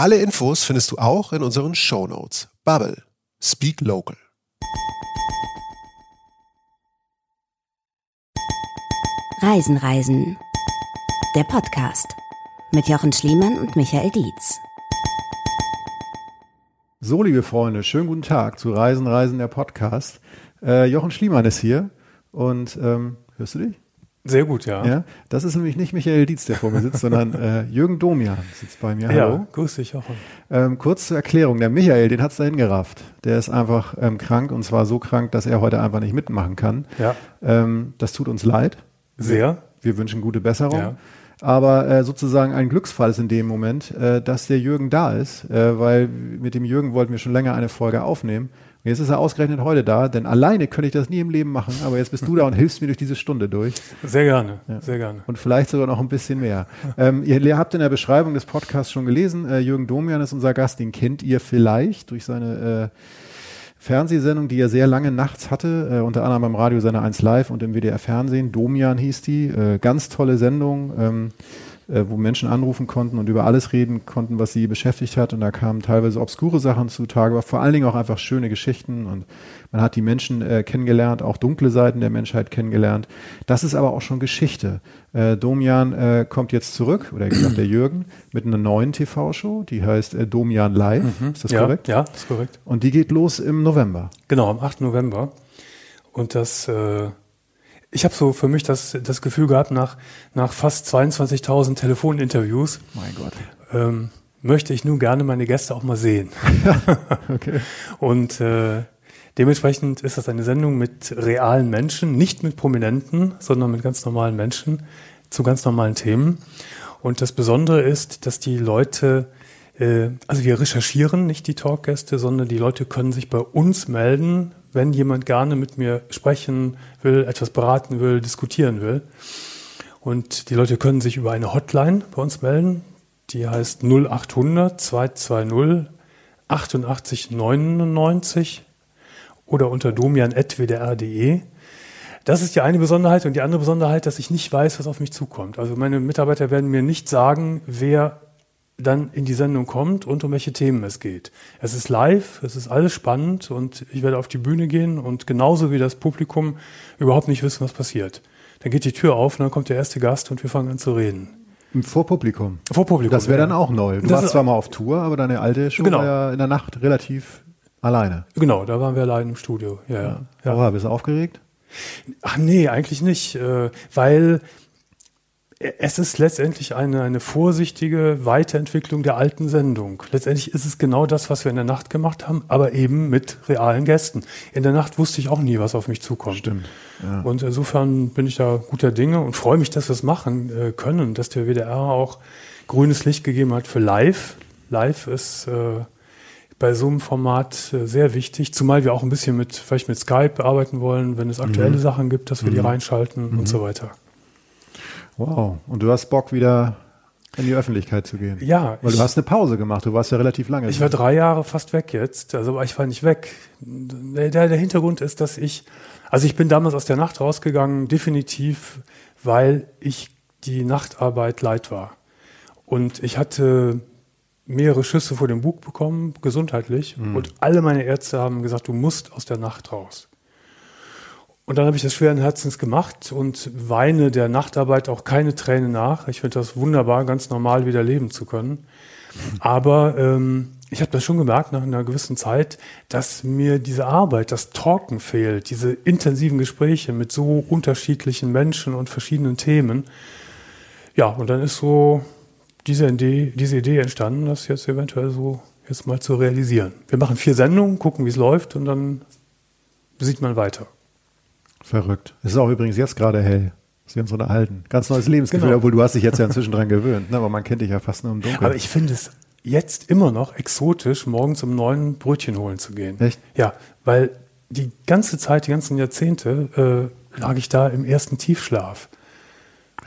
Alle Infos findest du auch in unseren Show Notes. Bubble. Speak Local. Reisen, Reisen. Der Podcast mit Jochen Schliemann und Michael Dietz. So, liebe Freunde, schönen guten Tag zu Reisen, Reisen, der Podcast. Äh, Jochen Schliemann ist hier und ähm, hörst du dich? Sehr gut, ja. Ja, das ist nämlich nicht Michael Dietz, der vor mir sitzt, sondern äh, Jürgen Domian sitzt bei mir. Hallo. Ja, grüß dich, Jochen. Ähm, kurz zur Erklärung, der Michael, den hat's dahin gerafft. Der ist einfach ähm, krank und zwar so krank, dass er heute einfach nicht mitmachen kann. Ja. Ähm, das tut uns leid. Sehr. Wir wünschen gute Besserung. Ja. Aber äh, sozusagen ein Glücksfall ist in dem Moment, äh, dass der Jürgen da ist, äh, weil mit dem Jürgen wollten wir schon länger eine Folge aufnehmen. Jetzt ist er ausgerechnet heute da, denn alleine könnte ich das nie im Leben machen. Aber jetzt bist du da und hilfst mir durch diese Stunde durch. Sehr gerne, Ja. sehr gerne. Und vielleicht sogar noch ein bisschen mehr. ähm, ihr, habt in der Beschreibung des Podcasts schon gelesen, äh, Jürgen Domian ist unser Gast, den kennt ihr vielleicht durch seine äh, Fernsehsendung, die er sehr lange nachts hatte, äh, unter anderem beim Radio Sender 1 Live und im WDR Fernsehen. Domian hieß die. Äh, ganz tolle Sendung, ähm, äh, wo Menschen anrufen konnten und über alles reden konnten, was sie beschäftigt hat. Und da kamen teilweise obskure Sachen zutage, aber vor allen Dingen auch einfach schöne Geschichten. Und man hat die Menschen äh, kennengelernt, auch dunkle Seiten der Menschheit kennengelernt. Das ist aber auch schon Geschichte. Äh, Domian äh, kommt jetzt zurück, oder gesagt der Jürgen, mit einer neuen TV-Show, die heißt äh, Domian Live. Ist das ja, korrekt? Ja, ist korrekt. Und die geht los im November. Genau, am 8. November. Und das, äh, ich habe so für mich das, das Gefühl gehabt, nach, nach fast 22.000 Telefoninterviews Mein Gott. ähm, möchte ich nun gerne meine Gäste auch mal sehen. Okay. Und äh, dementsprechend ist das eine Sendung mit realen Menschen, nicht mit Prominenten, sondern mit ganz normalen Menschen zu ganz normalen Themen. Und das Besondere ist, dass die Leute, äh, also wir recherchieren nicht die Talkgäste, sondern die Leute können sich bei uns melden, wenn jemand gerne mit mir sprechen will, etwas beraten will, diskutieren will. Und die Leute können sich über eine Hotline bei uns melden. Die heißt 0800 220 88 99 oder unter domian.wdr.de. Das ist die eine Besonderheit und die andere Besonderheit, dass ich nicht weiß, was auf mich zukommt. Also meine Mitarbeiter werden mir nicht sagen, wer dann in die Sendung kommt und um welche Themen es geht. Es ist live, es ist alles spannend und ich werde auf die Bühne gehen und genauso wie das Publikum überhaupt nicht wissen, was passiert. Dann geht die Tür auf und dann kommt der erste Gast und wir fangen an zu reden. Vor Publikum. Vor Publikum. Das wäre ja. dann auch neu. Du Das warst zwar mal auf Tour, aber deine alte Show Genau. war ja in der Nacht relativ alleine. Genau, da waren wir allein im Studio. Ja, ja. ja. Oha, bist du aufgeregt? Ach nee, eigentlich nicht, äh, weil es ist letztendlich eine, eine vorsichtige Weiterentwicklung der alten Sendung. Letztendlich ist es genau das, was wir in der Nacht gemacht haben, aber eben mit realen Gästen. In der Nacht wusste ich auch nie, was auf mich zukommt. Stimmt. Ja. Und insofern bin ich da guter Dinge und freue mich, dass wir es machen äh, können, dass der WDR auch grünes Licht gegeben hat für live. Live ist äh, bei so einem Format äh, sehr wichtig, zumal wir auch ein bisschen mit, vielleicht mit Skype arbeiten wollen, wenn es aktuelle Mhm. Sachen gibt, dass wir die reinschalten und so weiter. Wow. Und du hast Bock, wieder in die Öffentlichkeit zu gehen. Ja, Weil du hast eine Pause gemacht. Du warst ja relativ lange. Ich war drei Jahre fast weg jetzt. Also aber ich war nicht weg. Der, der Hintergrund ist, dass ich, also ich bin damals aus der Nacht rausgegangen, definitiv, weil ich die Nachtarbeit leid war. Und ich hatte mehrere Schüsse vor dem Bug bekommen, gesundheitlich. Und alle meine Ärzte haben gesagt, du musst aus der Nacht raus. Und dann habe ich das schweren Herzens gemacht und weine der Nachtarbeit auch keine Träne nach. Ich finde das wunderbar, ganz normal wieder leben zu können. Aber ähm, ich habe das schon gemerkt nach einer gewissen Zeit, dass mir diese Arbeit, das Talken fehlt, diese intensiven Gespräche mit so unterschiedlichen Menschen und verschiedenen Themen. Ja, und dann ist so diese Idee, diese Idee entstanden, das jetzt eventuell so jetzt mal zu realisieren. Wir machen vier Sendungen, gucken, wie es läuft und dann sieht man weiter. Verrückt. Es ist auch übrigens jetzt gerade hell. wir uns unterhalten. Ganz neues Lebensgefühl, Genau. obwohl du hast dich jetzt ja inzwischen dran gewöhnt, ne? aber man kennt dich ja fast nur im Dunkeln. Aber ich finde es jetzt immer noch exotisch, morgens um neun Brötchen holen zu gehen. Echt? Ja, weil die ganze Zeit, die ganzen Jahrzehnte äh, lag ich da im ersten Tiefschlaf.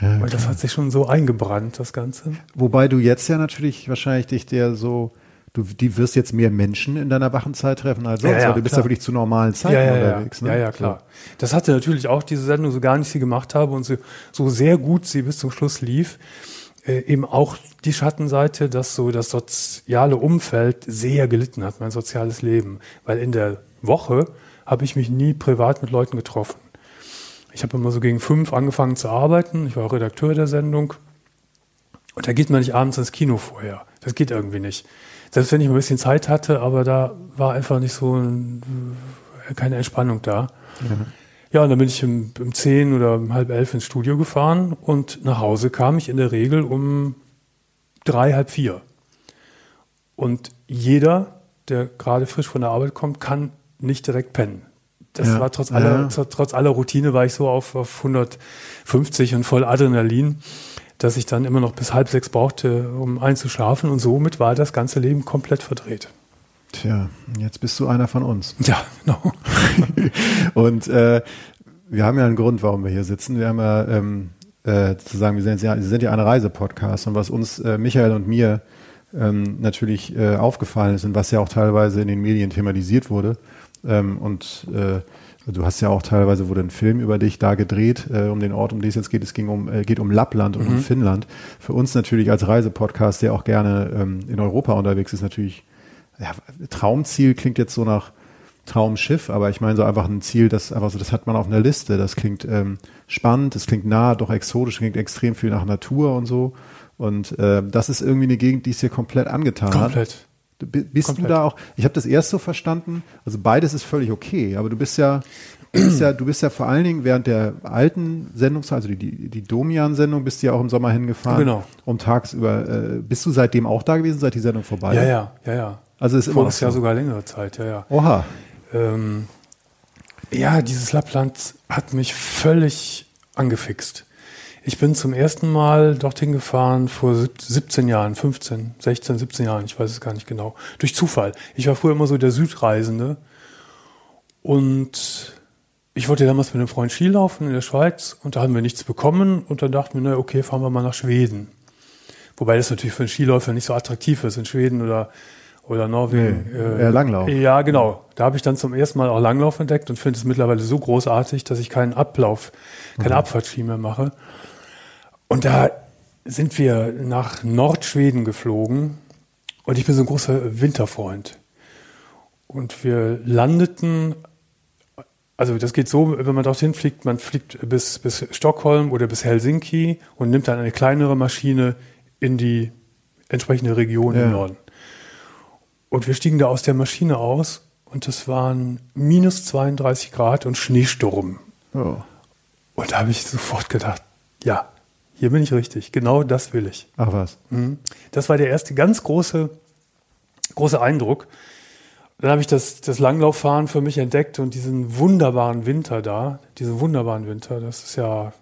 ja, Weil das hat sich schon so eingebrannt, das Ganze. Wobei du jetzt ja natürlich wahrscheinlich dich der so, du die wirst jetzt mehr Menschen in deiner Wachenzeit treffen als sonst, Ja, ja, weil du bist klar. ja wirklich zu normalen Zeiten ja, ja, unterwegs. ja. Ne? ja, ja, klar. Das hatte natürlich auch diese Sendung, so gar nicht sie gemacht habe und so, so sehr gut sie bis zum Schluss lief, äh, eben auch die Schattenseite, dass so das soziale Umfeld sehr gelitten hat, mein soziales Leben. Weil in der Woche habe ich mich nie privat mit Leuten getroffen. Ich habe immer so gegen fünf angefangen zu arbeiten. Ich war auch Redakteur der Sendung. Und da geht man nicht abends ins Kino vorher. Das geht irgendwie nicht. Selbst wenn ich mal ein bisschen Zeit hatte, aber da war einfach nicht so ein, keine Entspannung da. Ja, und dann bin ich um, um 10 oder um halb elf ins Studio gefahren und nach Hause kam ich in der Regel um drei, halb vier. Und jeder, der gerade frisch von der Arbeit kommt, kann nicht direkt pennen. Das Ja. war trotz aller, Ja. tr- trotz aller Routine war ich so auf, auf 150 und voll Adrenalin, dass ich dann immer noch bis halb sechs brauchte, um einzuschlafen. Und somit war das ganze Leben komplett verdreht. Tja, jetzt bist du einer von uns. Ja, genau. Und äh, wir haben ja einen Grund, warum wir hier sitzen. Wir haben ja ähm, äh, zu sagen, wir sind ja, wir sind ja ein Reisepodcast und was uns, äh, Michael und mir, ähm, natürlich äh, aufgefallen ist und was ja auch teilweise in den Medien thematisiert wurde. Ähm, und äh, du hast ja auch teilweise wurde ein Film über dich da gedreht, äh, um den Ort, um den es jetzt geht. Es ging um, äh, geht um Lappland und um Finnland. Für uns natürlich als Reisepodcast, der auch gerne ähm, in Europa unterwegs ist, natürlich ja, Traumziel klingt jetzt so nach Traumschiff, aber ich meine so einfach ein Ziel, das einfach so, das hat man auf einer Liste. Das klingt ähm, spannend, das klingt nah, doch exotisch, klingt extrem viel nach Natur und so. Und äh, das ist irgendwie eine Gegend, die es dir komplett angetan hat. Komplett. Bist Komplett. du da auch? Ich habe das erst so verstanden. Also beides ist völlig okay, aber du bist ja, du bist ja, du bist ja vor allen Dingen während der alten Sendungszeit, also die die, die Domian-Sendung, bist du ja auch im Sommer hingefahren. Genau. Um tagsüber. Äh, bist du seitdem auch da gewesen, seit die Sendung vorbei? Ja, ja, ja, ja. Also ist immer Voriges noch so. Jahr sogar längere Zeit, ja, ja. Oha. Ähm, ja, dieses Lappland hat mich völlig angefixt. Ich bin zum ersten Mal dorthin gefahren vor sieb- 17 Jahren, 15, 16, 17 Jahren, ich weiß es gar nicht genau. Durch Zufall. Ich war früher immer so der Südreisende und ich wollte damals mit einem Freund Skilaufen in der Schweiz und da haben wir nichts bekommen und dann dachten wir, na okay, fahren wir mal nach Schweden. Wobei das natürlich für einen Skiläufer nicht so attraktiv ist in Schweden oder, oder Norwegen. Nee, eher Langlauf. Ja, genau. Da habe ich dann zum ersten Mal auch Langlauf entdeckt und finde es mittlerweile so großartig, dass ich keinen Ablauf, keine Abfahrtski mehr mache. Und da sind wir nach Nordschweden geflogen und ich bin so ein großer Winterfreund. Und wir landeten, also das geht so, wenn man dorthin fliegt, man fliegt bis, bis Stockholm oder bis Helsinki und nimmt dann eine kleinere Maschine in die entsprechende Region Ja. im Norden. Und wir stiegen da aus der Maschine aus und es waren minus 32 Grad und Schneesturm. Oh. Und da habe ich sofort gedacht, ja, hier bin ich richtig, genau das will ich. Ach was. Mhm. Das war der erste ganz große, große Eindruck. Dann habe ich das, das Langlauffahren für mich entdeckt und diesen wunderbaren Winter da, diesen wunderbaren Winter, das ist ja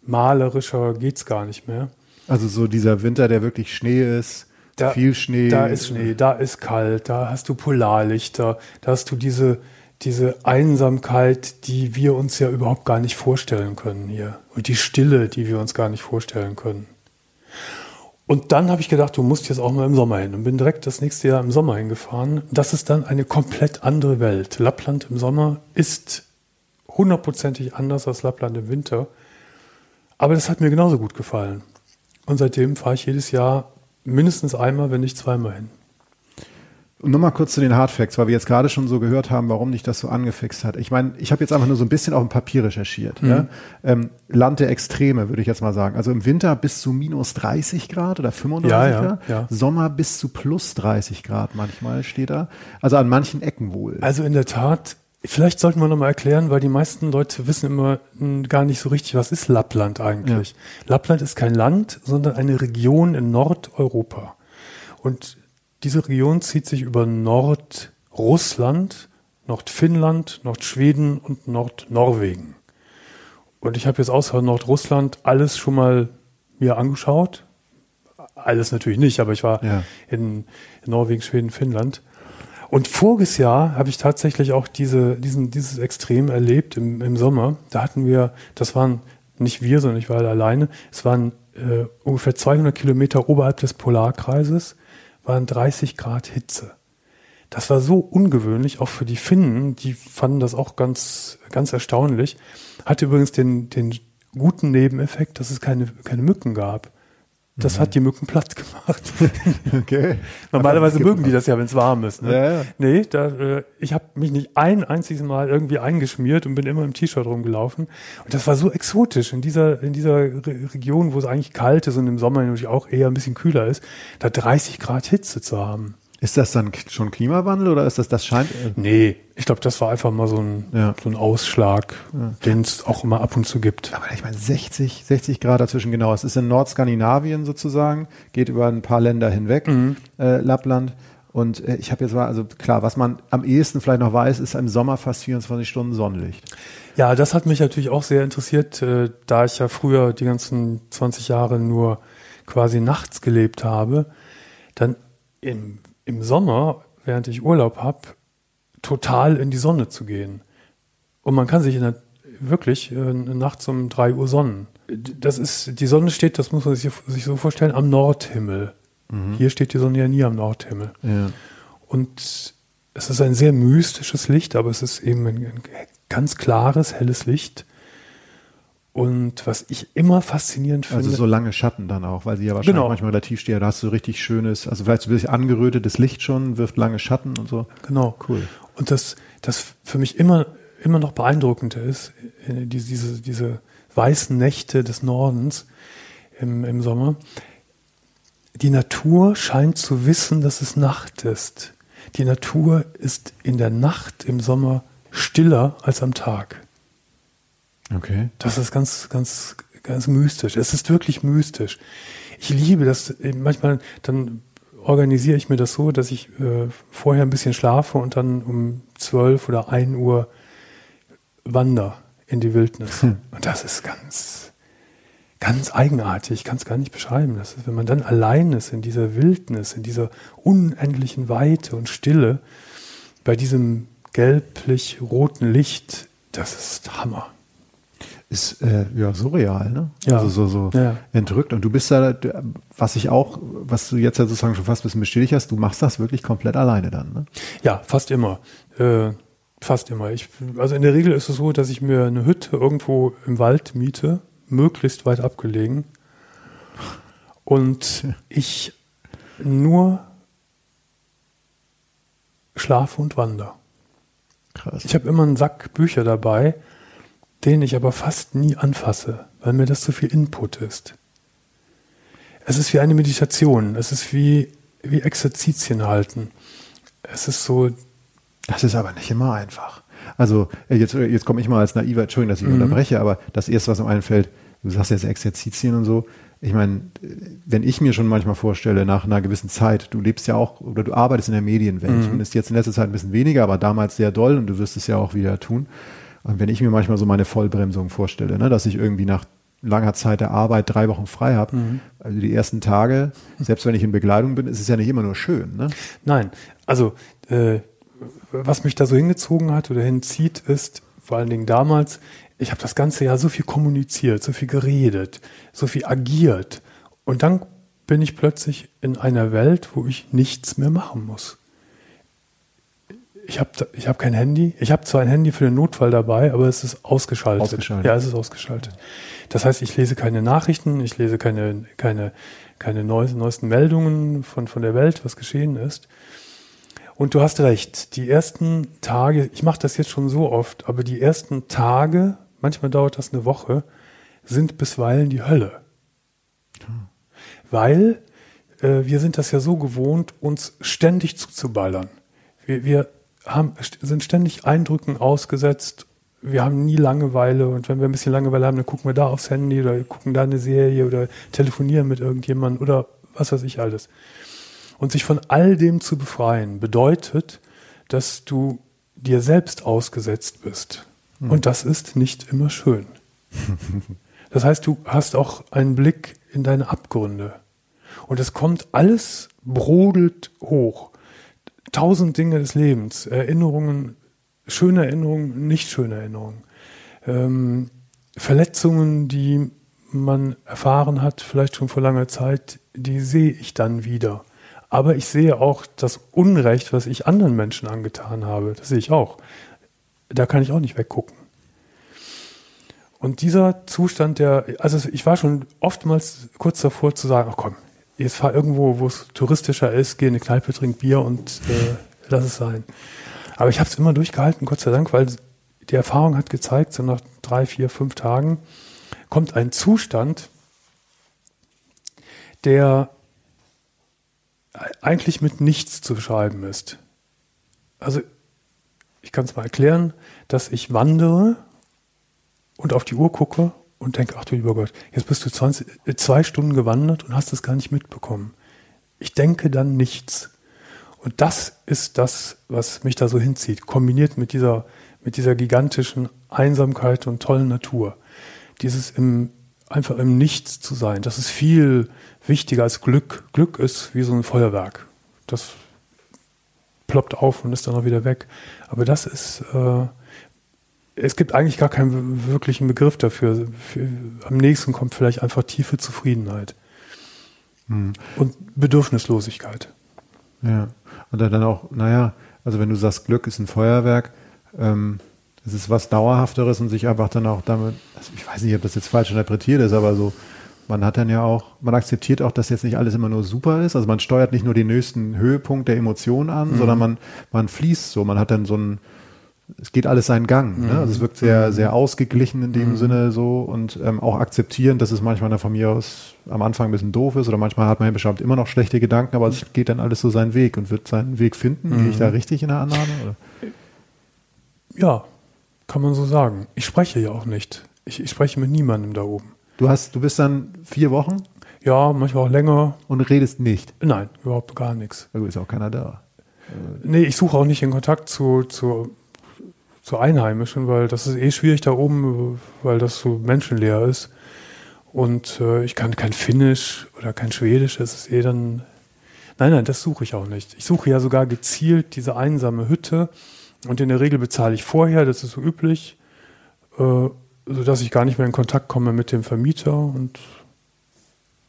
malerischer geht's gar nicht mehr. Also so dieser Winter, der wirklich Schnee ist, Da, Viel Schnee. Da ist Schnee, da ist kalt, da hast du Polarlichter, da hast du diese, diese Einsamkeit, die wir uns ja überhaupt gar nicht vorstellen können hier. Und die Stille, die wir uns gar nicht vorstellen können. Und dann habe ich gedacht, du musst jetzt auch mal im Sommer hin und bin direkt das nächste Jahr im Sommer hingefahren. Das ist dann eine komplett andere Welt. Lappland im Sommer ist hundertprozentig anders als Lappland im Winter. Aber das hat mir genauso gut gefallen. Und seitdem fahre ich jedes Jahr mindestens einmal, wenn nicht zweimal hin. Und nochmal kurz zu den Hardfacts, weil wir jetzt gerade schon so gehört haben, warum dich das so angefixt hat. Ich meine, ich habe jetzt einfach nur so ein bisschen auf dem Papier recherchiert. Mhm. Ja? Ähm, Land der Extreme, würde ich jetzt mal sagen. Also im Winter bis zu minus 30 Grad oder 35 Ja, ja, Grad. ja. Sommer bis zu plus 30 Grad manchmal steht da. Also an manchen Ecken wohl. Also in der Tat, vielleicht sollten wir nochmal erklären, weil die meisten Leute wissen immer mh, gar nicht so richtig, was ist Lappland eigentlich. Lappland ist kein Land, sondern eine Region in Nordeuropa. Und diese Region zieht sich über Nordrussland, Nordfinnland, Nordschweden und Nordnorwegen. Und ich habe jetzt außer Nordrussland alles schon mal mir angeschaut. Alles natürlich nicht, aber ich war Ja. in, in Norwegen, Schweden, Finnland. Und voriges Jahr habe ich tatsächlich auch diese, diesen, dieses Extrem erlebt im, im Sommer. Da hatten wir, das waren nicht wir, sondern ich war halt alleine, es waren äh, ungefähr 200 Kilometer oberhalb des Polarkreises, waren 30 Grad Hitze. Das war so ungewöhnlich, auch für die Finnen, die fanden das auch ganz, ganz erstaunlich. Hatte übrigens den, den guten Nebeneffekt, dass es keine, keine Mücken gab. Das hat die Mücken platt gemacht. okay. Normalerweise mögen die das ja, wenn es warm ist. Ne? Ja, ja. Nee, da, äh, ich habe mich nicht ein einziges Mal irgendwie eingeschmiert und bin immer im T-Shirt rumgelaufen. Und das war so exotisch in dieser, in dieser Re Region, wo es eigentlich kalt ist und im Sommer natürlich auch eher ein bisschen kühler ist, da 30 Grad Hitze zu haben. Ist das dann schon Klimawandel oder ist das, das scheint, äh, Nee, ich glaube, das war einfach mal so ein, Ja. so ein Ausschlag, den es auch immer ab und zu gibt. aber ich meine 60, 60 Grad dazwischen, genau. Es ist in Nordskandinavien sozusagen, geht über ein paar Länder hinweg, äh, Lappland. Und äh, ich habe jetzt mal, also klar, was man am ehesten vielleicht noch weiß, ist im Sommer fast 24 Stunden Sonnenlicht. Ja, das hat mich natürlich auch sehr interessiert, äh, da ich ja früher die ganzen 20 Jahre nur quasi nachts gelebt habe, dann im, im Sommer, während ich Urlaub habe, total in die Sonne zu gehen. Und man kann sich der, wirklich äh, nachts um 3 Uhr sonnen. Das ist, die Sonne steht, das muss man sich, sich so vorstellen, am Nordhimmel. Hier steht die Sonne ja nie am Nordhimmel. Ja. Und es ist ein sehr mystisches Licht, aber es ist eben ein, ein ganz klares, helles Licht. Und was ich immer faszinierend finde, Also so lange Schatten dann auch, weil sie ja wahrscheinlich Genau. manchmal relativ stehen. Da hast du richtig schönes, also vielleicht so ein bisschen angerötetes Licht schon, wirft lange Schatten und so. genau. Cool. Und das, das für mich immer, immer noch beeindruckender ist, äh, diese, diese, diese weißen Nächte des Nordens im, im Sommer. Die Natur scheint zu wissen, dass es Nacht ist. Die Natur ist in der Nacht im Sommer stiller als am Tag. Okay. Das ist ganz, ganz, ganz mystisch. Es ist wirklich mystisch. Ich liebe das. äh, Manchmal dann organisiere ich mir das so, dass ich äh, vorher ein bisschen schlafe und dann um 12 oder 1 Uhr wandere in die Wildnis. Und das ist ganz, ganz eigenartig. Ich kann es gar nicht beschreiben. Das ist, wenn man dann allein ist in dieser Wildnis, in dieser unendlichen Weite und Stille, bei diesem gelblich-roten Licht, das ist Hammer. Ist äh, ja surreal, ne? Ja. Also so, so Ja. entrückt. Und du bist da, was ich auch, was du jetzt ja sozusagen schon fast ein bisschen bestätigt hast, du machst das wirklich komplett alleine dann, ne? Ja, fast immer. Äh, fast immer. Ich, also in der Regel ist es so, dass ich mir eine Hütte irgendwo im Wald miete, möglichst weit abgelegen. Und ich nur schlafe und wandere. Krass. Ich habe immer einen Sack Bücher dabei, den ich aber fast nie anfasse, weil mir das zu viel Input ist. Es ist wie eine Meditation. Es ist wie, wie Exerzitien halten. Es ist so, Das ist aber nicht immer einfach. Also äh, jetzt, äh, jetzt komme ich mal als naiver, Entschuldigung, dass ich unterbreche, aber das erste, was mir einfällt, du sagst jetzt Exerzitien und so. Ich meine, äh, wenn ich mir schon manchmal vorstelle, nach einer gewissen Zeit, du lebst ja auch oder du arbeitest in der Medienwelt, zumindest jetzt in letzter Zeit ein bisschen weniger, aber damals sehr doll und du wirst es ja auch wieder tun. Und wenn ich mir manchmal so meine Vollbremsung vorstelle, ne, dass ich irgendwie nach langer Zeit der Arbeit drei Wochen frei habe. Mhm. Also die ersten Tage, selbst wenn ich in Begleitung bin, ist es ja nicht immer nur schön. Ne? Nein, also äh, was mich da so hingezogen hat oder hinzieht, ist vor allen Dingen damals, ich habe das ganze Jahr so viel kommuniziert, so viel geredet, so viel agiert. Und dann bin ich plötzlich in einer Welt, wo ich nichts mehr machen muss. Ich habe ich hab kein Handy. Ich habe zwar ein Handy für den Notfall dabei, aber es ist ausgeschaltet. Ausgeschaltet. Ja, es ist ausgeschaltet. Das heißt, ich lese keine Nachrichten, ich lese keine, keine, keine neuesten, Meldungen von, von der Welt, was geschehen ist. Und du hast recht, die ersten Tage, ich mache das jetzt schon so oft, aber die ersten Tage, manchmal dauert das eine Woche, sind bisweilen die Hölle. Weil äh, wir sind das ja so gewohnt, uns ständig zuzuballern. Wir, wir haben, sind ständig Eindrücken ausgesetzt. Wir haben nie Langeweile und wenn wir ein bisschen Langeweile haben, dann gucken wir da aufs Handy oder gucken da eine Serie oder telefonieren mit irgendjemandem oder was weiß ich alles. Und sich von all dem zu befreien, bedeutet, dass du dir selbst ausgesetzt bist. Und das ist nicht immer schön. Das heißt, du hast auch einen Blick in deine Abgründe. Und es kommt alles brodelt hoch. Tausend Dinge des Lebens, Erinnerungen, schöne Erinnerungen, nicht schöne Erinnerungen. Ähm, Verletzungen, die man erfahren hat, vielleicht schon vor langer Zeit, die sehe ich dann wieder. Aber ich sehe auch das Unrecht, was ich anderen Menschen angetan habe. Das sehe ich auch. Da kann ich auch nicht weggucken. Und dieser Zustand, der, also ich war schon oftmals kurz davor zu sagen, ach komm, jetzt fahr irgendwo, wo es touristischer ist, geh in eine Kneipe, trink Bier und äh, lass es sein. Aber ich habe es immer durchgehalten, Gott sei Dank, weil die Erfahrung hat gezeigt, so nach drei, vier, fünf Tagen kommt ein Zustand, der eigentlich mit nichts zu beschreiben ist. Also ich kann es mal erklären, dass ich wandere und auf die Uhr gucke und denke, ach du lieber Gott, jetzt bist du 20, äh, zwei Stunden gewandert und hast es gar nicht mitbekommen. Ich denke dann nichts. Und das ist das, was mich da so hinzieht, kombiniert mit dieser, mit dieser gigantischen Einsamkeit und tollen Natur. Dieses im, einfach im Nichts zu sein, das ist viel wichtiger als Glück. Glück ist wie so ein Feuerwerk. Das ploppt auf und ist dann auch wieder weg. Aber das ist, äh, es gibt eigentlich gar keinen wirklichen Begriff dafür. Für, am nächsten kommt vielleicht einfach tiefe Zufriedenheit Hm. und Bedürfnislosigkeit. Ja. Und dann auch, naja, also wenn du sagst, Glück ist ein Feuerwerk, ähm, es ist was Dauerhafteres und sich einfach dann auch damit, also ich weiß nicht, ob das jetzt falsch interpretiert ist, aber so, man hat dann ja auch, man akzeptiert auch, dass jetzt nicht alles immer nur super ist. Also man steuert nicht nur den nächsten Höhepunkt der Emotionen an, sondern man, man fließt so, man hat dann so ein, es geht alles seinen Gang. Ne? Also es wirkt sehr, sehr ausgeglichen in dem Sinne so und ähm, auch akzeptieren, dass es manchmal von mir aus am Anfang ein bisschen doof ist oder manchmal hat man ja bestimmt immer noch schlechte Gedanken, aber es geht dann alles so seinen Weg und wird seinen Weg finden. Gehe ich da richtig in der Annahme? Oder? Ja, kann man so sagen. Ich spreche ja auch nicht. Ich, ich spreche mit niemandem da oben. Du hast, du bist dann vier Wochen Ja, manchmal auch länger. und redest nicht. Nein, überhaupt gar nichts. Gut, ist auch keiner da. Nee, ich suche auch nicht den Kontakt zu, zu, zu Einheimischen, weil das ist eh schwierig da oben, weil das so menschenleer ist. Und äh, ich kann kein Finnisch oder kein Schwedisch, das ist eh dann. Nein, nein, das suche ich auch nicht. Ich suche ja sogar gezielt diese einsame Hütte und in der Regel bezahle ich vorher, das ist so üblich, äh, sodass ich gar nicht mehr in Kontakt komme mit dem Vermieter und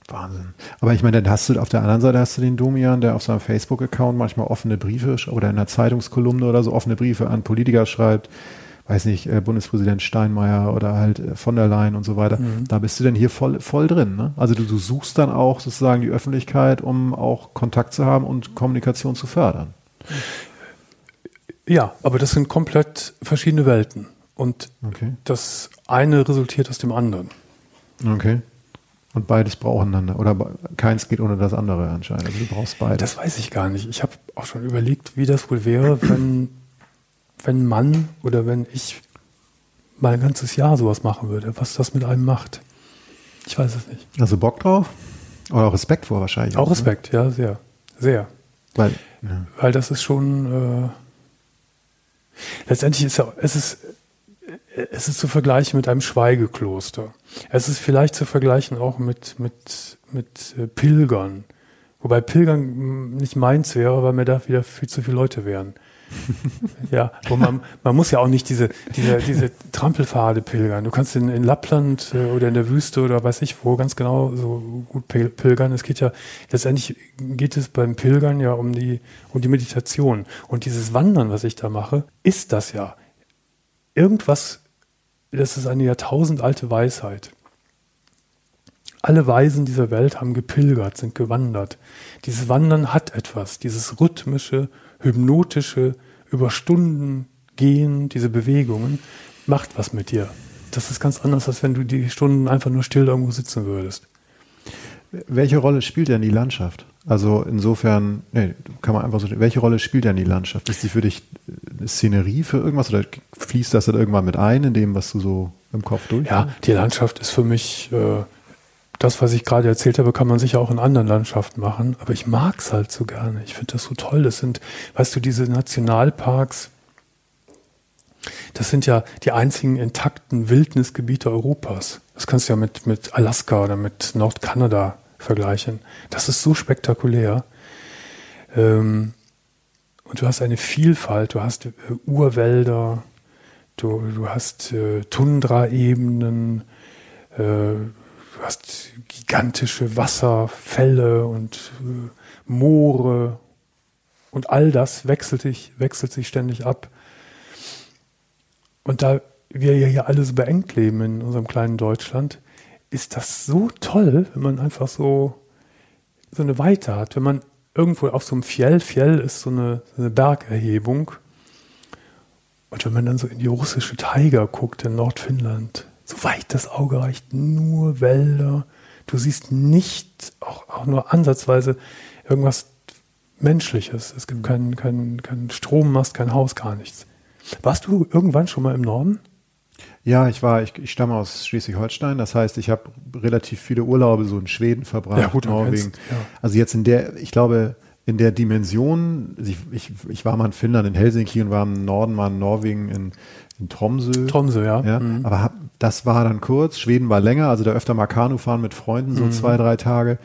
Wahnsinn. Aber ich meine, dann hast du auf der anderen Seite hast du den Domian, der auf seinem Facebook-Account manchmal offene Briefe oder in einer Zeitungskolumne oder so offene Briefe an Politiker schreibt. Weiß nicht, äh, Bundespräsident Steinmeier oder halt äh, von der Leyen und so weiter. Da bist du dann hier voll, voll drin. Ne? Also du, du suchst dann auch sozusagen die Öffentlichkeit, um auch Kontakt zu haben und Kommunikation zu fördern. Ja, aber das sind komplett verschiedene Welten. Und Okay. das eine resultiert aus dem anderen. Okay. Und beides brauchen einander. Oder keins geht ohne das andere anscheinend. Also du brauchst beides. Das weiß ich gar nicht. Ich habe auch schon überlegt, wie das wohl wäre, wenn, wenn man oder wenn ich mal ein ganzes Jahr sowas machen würde, was das mit einem macht. Ich weiß es nicht. also Bock drauf? Oder auch Respekt vor wahrscheinlich. Auch Ne? Respekt, ja, sehr. Sehr. Weil, ja. Weil das ist schon. Äh, letztendlich ist ja, es ist, es ist zu vergleichen mit einem Schweigekloster. Es ist vielleicht zu vergleichen auch mit, mit, mit äh, Pilgern. Wobei Pilgern nicht meins wäre, weil mir da wieder viel zu viele Leute wären. ja, wo man, man muss ja auch nicht diese, diese, diese Trampelpfade pilgern. Du kannst in, in Lappland äh, oder in der Wüste oder weiß ich wo ganz genau so gut pilgern. Es geht ja, letztendlich geht es beim Pilgern ja um die, um die Meditation. Und dieses Wandern, was ich da mache, ist das ja. Irgendwas, das ist eine jahrtausendalte Weisheit. Alle Weisen dieser Welt haben gepilgert, sind gewandert. Dieses Wandern hat etwas, dieses rhythmische, hypnotische, über Stunden gehen, diese Bewegungen, macht was mit dir. Das ist ganz anders, als wenn du die Stunden einfach nur still irgendwo sitzen würdest. Welche Rolle spielt denn die Landschaft? Also insofern, nee, kann man einfach so, welche Rolle spielt denn die Landschaft? Ist die für dich eine Szenerie für irgendwas oder fließt das dann irgendwann mit ein in dem, was du so im Kopf durch? Ja, die Landschaft ist für mich äh, das, was ich gerade erzählt habe, kann man sicher auch in anderen Landschaften machen, aber ich mag es halt so gerne. Ich finde das so toll. Das sind, weißt du, diese Nationalparks, das sind ja die einzigen intakten Wildnisgebiete Europas. Das kannst du ja mit, mit Alaska oder mit Nordkanada vergleichen. Das ist so spektakulär. Ähm, und du hast eine Vielfalt, du hast äh, Urwälder, du, du hast äh, Tundraebenen, äh, du hast gigantische Wasserfälle und äh, Moore und all das wechselt sich, wechselt sich ständig ab. Und da wir ja hier alle so beengt leben in unserem kleinen Deutschland, ist das so toll, wenn man einfach so, so eine Weite hat. Wenn man irgendwo auf so einem Fjell, Fjell ist so eine, so eine Bergerhebung, und wenn man dann so in die russische Taiga guckt in Nordfinnland, so weit das Auge reicht, nur Wälder. Du siehst nicht, auch, auch nur ansatzweise, irgendwas Menschliches. Es gibt keinen kein, kein Strommast, kein Haus, gar nichts. Warst du irgendwann schon mal im Norden? Ja, ich war, ich, ich stamme aus Schleswig-Holstein, das heißt, ich habe relativ viele Urlaube so in Schweden verbracht, ja, gut, Norwegen. Ja. Also jetzt in der, ich glaube, in der Dimension, ich, ich, ich war mal in Finnland, in Helsinki und war im Norden mal in Norwegen, in, in Tromsø. Tromsø, ja. ja mhm. Aber hab, das war dann kurz. Schweden war länger, also da öfter mal Kanu fahren mit Freunden, so mhm. zwei, drei Tage.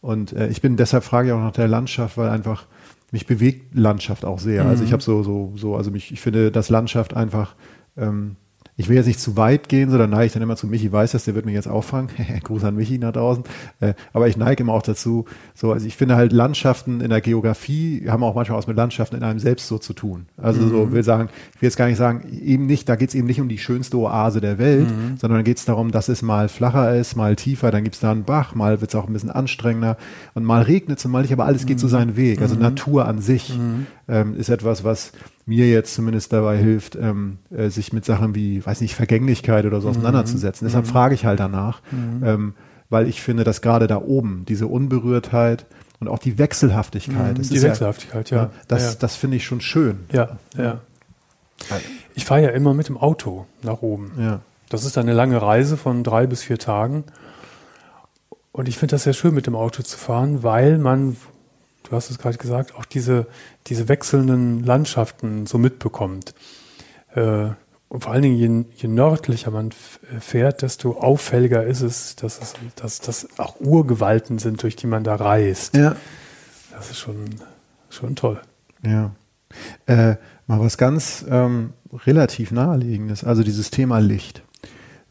Und äh, ich bin, deshalb frage ich auch nach der Landschaft, weil einfach mich bewegt Landschaft auch sehr. Mhm. Also ich habe so, so, so, also mich, ich finde, dass Landschaft einfach ähm, ich will jetzt nicht zu weit gehen, so neige ich dann immer zu Michi weiß das, der wird mich jetzt auffangen. Gruß an Michi nach draußen. Äh, aber ich neige immer auch dazu, so, also ich finde halt Landschaften in der Geografie haben auch manchmal was mit Landschaften in einem selbst so zu tun. Also mhm. so will sagen, ich will jetzt gar nicht sagen, eben nicht, da geht es eben nicht um die schönste Oase der Welt, mhm. sondern geht es darum, dass es mal flacher ist, mal tiefer, dann gibt es da einen Bach, mal wird es auch ein bisschen anstrengender und mal regnet es und mal nicht, aber alles geht so mhm. seinen Weg. Also mhm. Natur an sich mhm. ähm, ist etwas, was mir jetzt zumindest dabei hilft, ähm, äh, sich mit Sachen wie, weiß nicht, Vergänglichkeit oder so mhm. auseinanderzusetzen. Deshalb mhm. frage ich halt danach, mhm. ähm, weil ich finde, dass gerade da oben diese Unberührtheit und auch die Wechselhaftigkeit, mhm. die Wechselhaftigkeit, ja, ja, das, ja. das finde ich schon schön. Ja, ja. Ich fahre ja immer mit dem Auto nach oben. Ja. Das ist eine lange Reise von drei bis vier Tagen. Und ich finde das sehr schön, mit dem Auto zu fahren, weil man du hast es gerade gesagt, auch diese, diese wechselnden Landschaften so mitbekommt. Äh, und vor allen Dingen, je, je nördlicher man fährt, desto auffälliger ist es, dass es dass das auch Urgewalten sind, durch die man da reist. Ja. Das ist schon, schon toll. Ja. Äh, mal was ganz ähm, relativ naheliegendes, also dieses Thema Licht.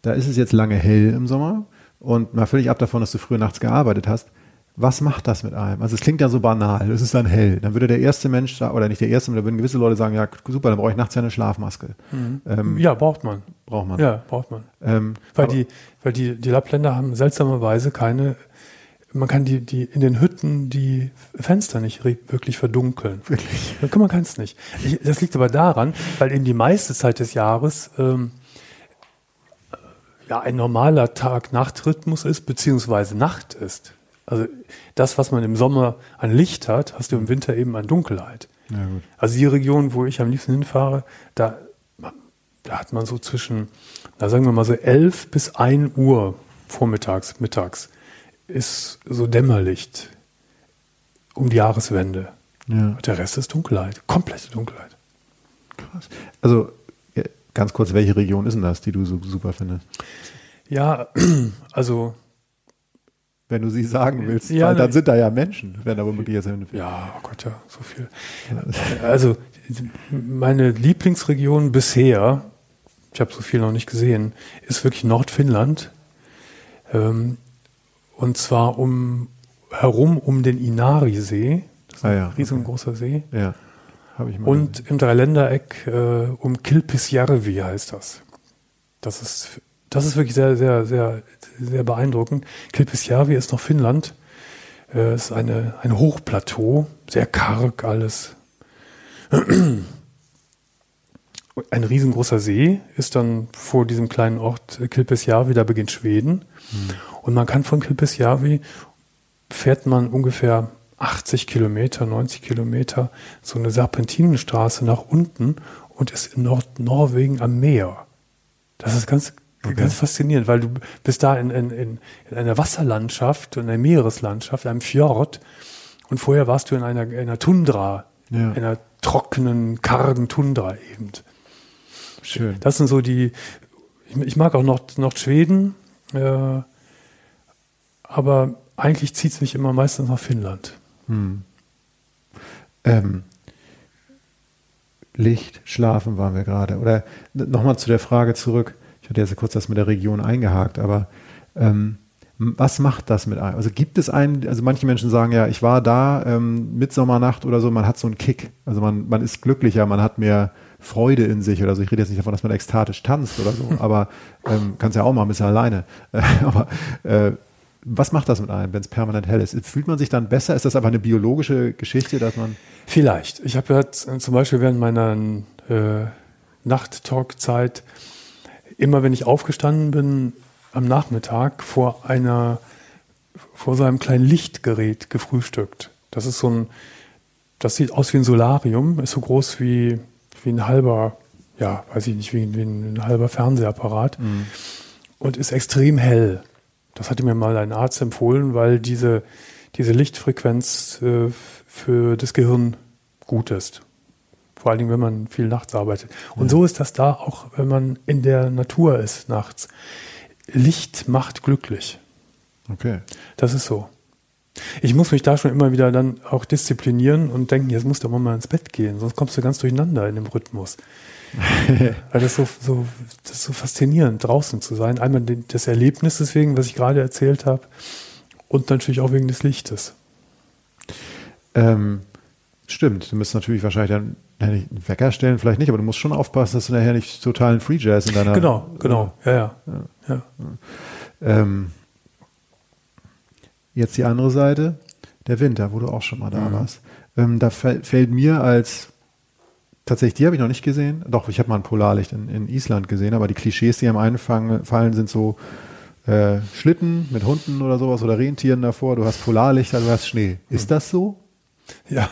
Da ist es jetzt lange hell im Sommer und mal völlig ab davon, dass du früher nachts gearbeitet hast was macht das mit einem? Also es klingt ja so banal, es ist dann hell. Dann würde der erste Mensch, oder nicht der erste, da würden gewisse Leute sagen, ja super, dann brauche ich nachts ja eine Schlafmaske. Mhm. Ähm, ja, braucht man. Braucht man. Ja, braucht man. Ähm, weil die, weil die, die Lappländer haben seltsamerweise keine, man kann die, die in den Hütten die Fenster nicht wirklich verdunkeln. Wirklich? Man kann es nicht. Ich, das liegt aber daran, weil eben die meiste Zeit des Jahres ähm, ja ein normaler Tag-Nacht-Rhythmus ist, beziehungsweise Nacht ist. Also das, was man im Sommer an Licht hat, hast du im Winter eben an Dunkelheit. Ja, also die Region, wo ich am liebsten hinfahre, da, da hat man so zwischen, da sagen wir mal so 11 bis 1 Uhr vormittags, mittags, ist so Dämmerlicht um die Jahreswende. Ja. Der Rest ist Dunkelheit, komplette Dunkelheit. Krass. Also Ganz kurz, welche Region ist denn das, die du so super findest? Ja, also Wenn du sie sagen willst, Ja, weil dann ne- sind da ja Menschen, wenn da womöglich hin. Ja, oh Gott, ja, so viel. Also, meine Lieblingsregion bisher, ich habe so viel noch nicht gesehen, ist wirklich Nordfinnland. Ähm, und zwar um herum um den Inari-See. Das ist Ah ein ja, riesengroßer See. Ja, habe ich mal. Und im Dreiländereck äh, um Kilpisjärvi heißt das. Das ist, das ist wirklich sehr, sehr, sehr, sehr beeindruckend. Kilpisjärvi ist noch Finnland. Äh, ist eine, ein Hochplateau, sehr karg alles. Ein riesengroßer See ist dann vor diesem kleinen Ort Kilpisjärvi, da beginnt Schweden. Und man kann von Kilpisjärvi fährt man ungefähr 80 Kilometer, 90 Kilometer so eine Serpentinenstraße nach unten und ist in Nordnorwegen am Meer. Das ist ganz, ganz faszinierend, weil du bist da in, in, in, in einer Wasserlandschaft, in einer Meereslandschaft, einem Fjord und vorher warst du in einer, in einer Tundra, Ja. einer trockenen, kargen Tundra eben. Schön. Das sind so die, ich, ich mag auch Nord, Nordschweden, äh, aber eigentlich zieht es mich immer meistens nach Finnland. Ähm, Licht, Schlafen waren wir gerade. Oder nochmal zu der Frage zurück. Ich hatte jetzt kurz das mit der Region eingehakt, aber ähm, was macht das mit einem? Also gibt es einen, also manche Menschen sagen ja, ich war da, ähm, Mitsommernacht oder so, man hat so einen Kick. Also man, man ist glücklicher, man hat mehr Freude in sich oder so. Ich rede jetzt nicht davon, dass man ekstatisch tanzt oder so, aber ähm, kannst ja auch mal ein bisschen alleine. Äh, aber äh, was macht das mit einem, wenn es permanent hell ist? Fühlt man sich dann besser? Ist das einfach eine biologische Geschichte, dass man Vielleicht. Ich habe ja z- zum Beispiel während meiner äh, Nachttalk-Zeit immer, wenn ich aufgestanden bin, am Nachmittag vor einer, vor so einem kleinen Lichtgerät gefrühstückt. Das ist so ein, das sieht aus wie ein Solarium, ist so groß wie, wie ein halber, ja, weiß ich nicht, wie, wie ein halber Fernsehapparat und ist extrem hell. Das hatte mir mal ein Arzt empfohlen, weil diese, diese Lichtfrequenz äh, für das Gehirn gut ist. Vor allen Dingen, wenn man viel nachts arbeitet. Und so ist das da auch, wenn man in der Natur ist nachts. Licht macht glücklich. Okay. Das ist so. Ich muss mich da schon immer wieder dann auch disziplinieren und denken, jetzt musst du aber mal ins Bett gehen, sonst kommst du ganz durcheinander in dem Rhythmus. Weil das so, so, das ist so faszinierend, draußen zu sein. Einmal das Erlebnis deswegen, was ich gerade erzählt habe, und natürlich auch wegen des Lichtes. Ähm, stimmt, du müsst natürlich wahrscheinlich dann ja, einen Wecker stellen, vielleicht nicht, aber du musst schon aufpassen, dass du nachher nicht totalen Free Jazz in deiner. Genau, genau, ja, ja. ja. Ähm, jetzt die andere Seite, der Winter, wo du auch schon mal da warst. Ähm, da fäll- fällt mir als tatsächlich, die habe ich noch nicht gesehen. Doch, ich habe mal ein Polarlicht in, in Island gesehen, aber die Klischees, die am Einfang fallen, sind so äh, Schlitten mit Hunden oder sowas oder Rentieren davor. Du hast Polarlichter, du hast Schnee. Ist das so? Ja,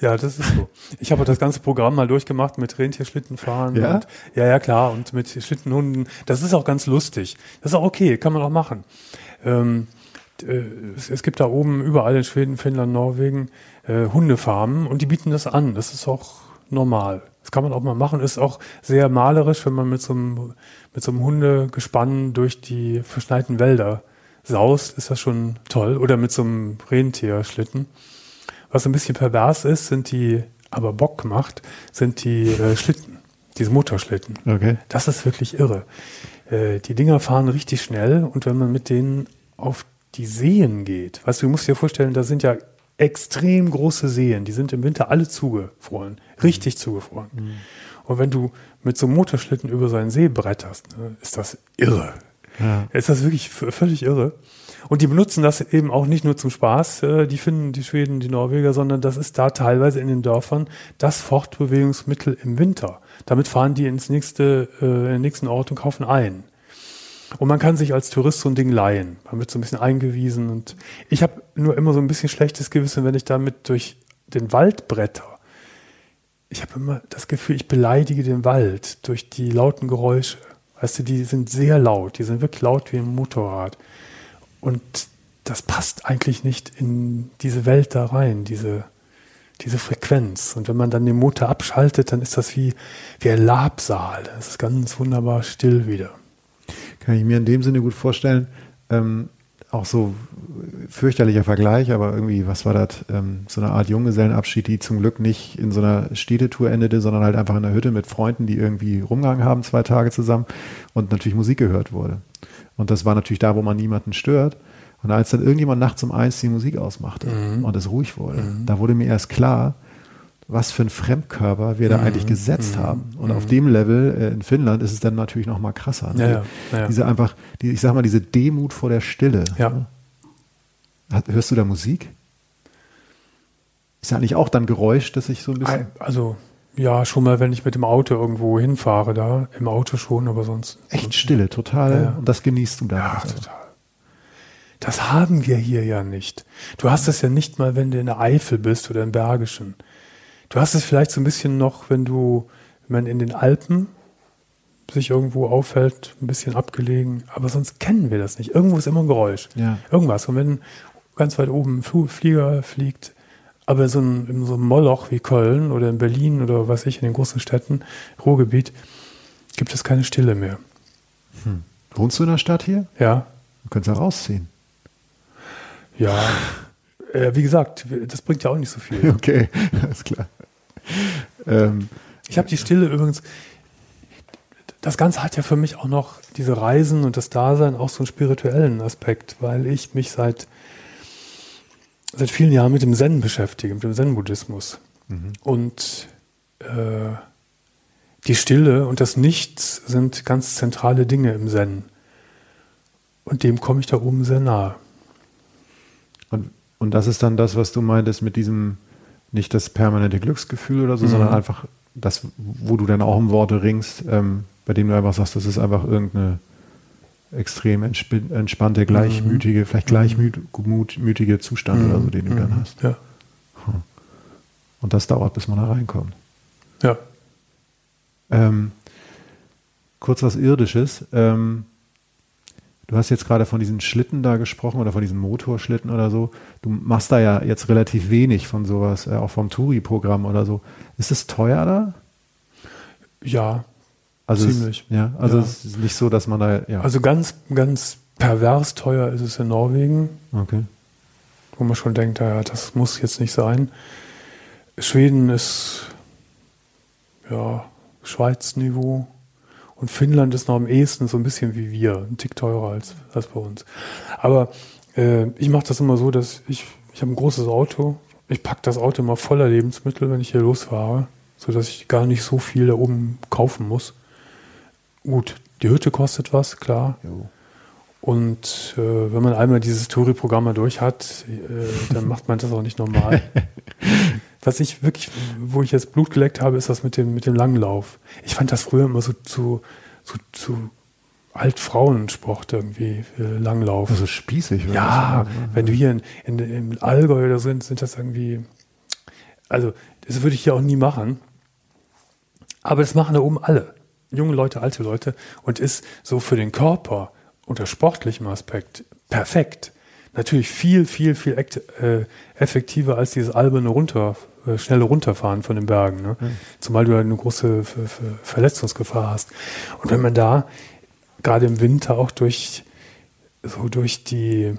ja, das ist so. Ich habe das ganze Programm mal durchgemacht mit Rentierschlittenfahren. Ja? Und, ja, ja, klar. Und mit Schlittenhunden. Das ist auch ganz lustig. Das ist auch okay, kann man auch machen. Ähm, äh, es, es gibt da oben überall in Schweden, Finnland, Norwegen äh, Hundefarmen und die bieten das an. Das ist auch normal. Das kann man auch mal machen. Ist auch sehr malerisch, wenn man mit so einem, mit so einem Hundegespann durch die verschneiten Wälder saust, ist das schon toll. Oder mit so einem Rentierschlitten. Was ein bisschen pervers ist, sind die, aber Bock macht, sind die äh, Schlitten, diese Motorschlitten. Okay. Das ist wirklich irre. Äh, die Dinger fahren richtig schnell und wenn man mit denen auf die Seen geht, weißt du, du musst dir vorstellen, da sind ja extrem große Seen, die sind im Winter alle zugefroren, richtig zugefroren. Und wenn du mit so einem Motorschlitten über so einen See bretterst, ne, ist das irre. Ja. Ist das wirklich völlig irre. Und die benutzen das eben auch nicht nur zum Spaß, äh, die finden die Schweden, die Norweger, sondern das ist da teilweise in den Dörfern das Fortbewegungsmittel im Winter. Damit fahren die ins nächste, äh, in den nächsten Ort und kaufen ein. Und man kann sich als Tourist so ein Ding leihen. Man wird so ein bisschen eingewiesen und ich habe nur immer so ein bisschen schlechtes Gewissen, wenn ich damit durch den Wald bretter. Ich habe immer das Gefühl, ich beleidige den Wald durch die lauten Geräusche. Weißt du, die sind sehr laut, die sind wirklich laut wie ein Motorrad. Und das passt eigentlich nicht in diese Welt da rein, diese, diese Frequenz. Und wenn man dann den Motor abschaltet, dann ist das wie, wie ein Labsaal. Das ist ganz wunderbar still wieder. Kann ich mir in dem Sinne gut vorstellen. Ähm, auch so fürchterlicher Vergleich, aber irgendwie, was war das? Ähm, so eine Art Junggesellenabschied, die zum Glück nicht in so einer Städtetour endete, sondern halt einfach in einer Hütte mit Freunden, die irgendwie rumgegangen haben, zwei Tage zusammen und natürlich Musik gehört wurde. Und das war natürlich da, wo man niemanden stört. Und als dann irgendjemand nachts um eins die Musik ausmachte Mhm. und es ruhig wurde, da wurde mir erst klar, was für ein Fremdkörper wir da Mhm. eigentlich gesetzt Mhm. haben. Und auf dem Level äh, in Finnland ist es dann natürlich noch mal krasser. ne? Ja, ja, ja. Diese einfach, die, ich sag mal, diese Demut vor der Stille. Ja. Hat, hörst du da Musik? Ist ja eigentlich auch dann Geräusch, das ich so ein bisschen. Also, ja, schon mal, wenn ich mit dem Auto irgendwo hinfahre, da im Auto schon, aber sonst. Echt Stille, total. Und das genießt du dann. Ja, also. total. Das haben wir hier ja nicht. Du hast es ja nicht mal, wenn du in der Eifel bist oder im Bergischen. Du hast es vielleicht so ein bisschen noch, wenn du, wenn man in den Alpen sich irgendwo aufhält, ein bisschen abgelegen, aber sonst kennen wir das nicht. Irgendwo ist immer ein Geräusch. Ja. Irgendwas. Und wenn ganz weit oben ein Flieger fliegt, aber so ein, in so einem Moloch wie Köln oder in Berlin oder was ich, in den großen Städten, Ruhrgebiet, gibt es keine Stille mehr. Wohnst du in der Stadt hier? Ja, Du könntest ja rausziehen. Ja, äh, wie gesagt, das bringt ja auch nicht so viel. Okay, alles klar. Ähm, Ich habe die Stille übrigens. Das Ganze hat ja für mich auch noch diese Reisen und das Dasein auch so einen spirituellen Aspekt, weil ich mich seit seit vielen Jahren mit dem Zen beschäftige, mit dem Zen-Buddhismus. Und äh, die Stille und das Nichts sind ganz zentrale Dinge im Zen. Und dem komme ich da oben sehr nahe. und, und das ist dann das, was du meintest mit diesem, nicht das permanente Glücksgefühl oder so, Mhm. sondern einfach das, wo du dann auch um Worte ringst, ähm, bei dem du einfach sagst, das ist einfach irgendeine extrem entsp entspannte, gleichmütige, vielleicht gleichmütige Zustand oder so, den du dann hast. Ja. Und das dauert, bis man da reinkommt. Ja. Ähm, kurz was Irdisches. Ähm, du hast jetzt gerade von diesen Schlitten da gesprochen oder von diesen Motorschlitten oder so. Du machst da ja jetzt relativ wenig von sowas, äh, auch vom Touri-Programm oder so. Ist es teuer da? Ja, Also Ziemlich. Es, ja, also Ja. es ist nicht so, dass man da, ja. Also ganz, ganz pervers teuer ist es in Norwegen, okay. wo man schon denkt, ja, das muss jetzt nicht sein. Schweden ist ja Schweiz-Niveau und Finnland ist noch am ehesten so ein bisschen wie wir, ein Tick teurer als, als bei uns. Aber äh, ich mache das immer so, dass ich, ich habe ein großes Auto, ich packe das Auto immer voller Lebensmittel, wenn ich hier losfahre, sodass ich gar nicht so viel da oben kaufen muss. Gut, die Hütte kostet was, klar. Jo. Und äh, wenn man einmal dieses Touri-Programm mal durch hat, äh, dann macht man das auch nicht normal. Was ich wirklich, wo ich jetzt Blut geleckt habe, ist das mit dem, mit dem Langlauf. Ich fand das früher immer so zu, so, zu Altfrauensport irgendwie, äh, Langlauf. Also spießig. ich Ja, ne? wenn du hier in, in, im Allgäu oder so sind, sind das irgendwie. Also, das würde ich hier auch nie machen. Aber das machen da oben alle. Junge Leute, alte Leute. Und ist so für den Körper unter sportlichem Aspekt perfekt. Natürlich viel, viel, viel äh, effektiver als dieses alberne runter, äh, schnelle Runterfahren von den Bergen. Ne? Zumal du ja eine große Ver Ver Verletzungsgefahr hast. Und wenn man da gerade im Winter auch durch so durch die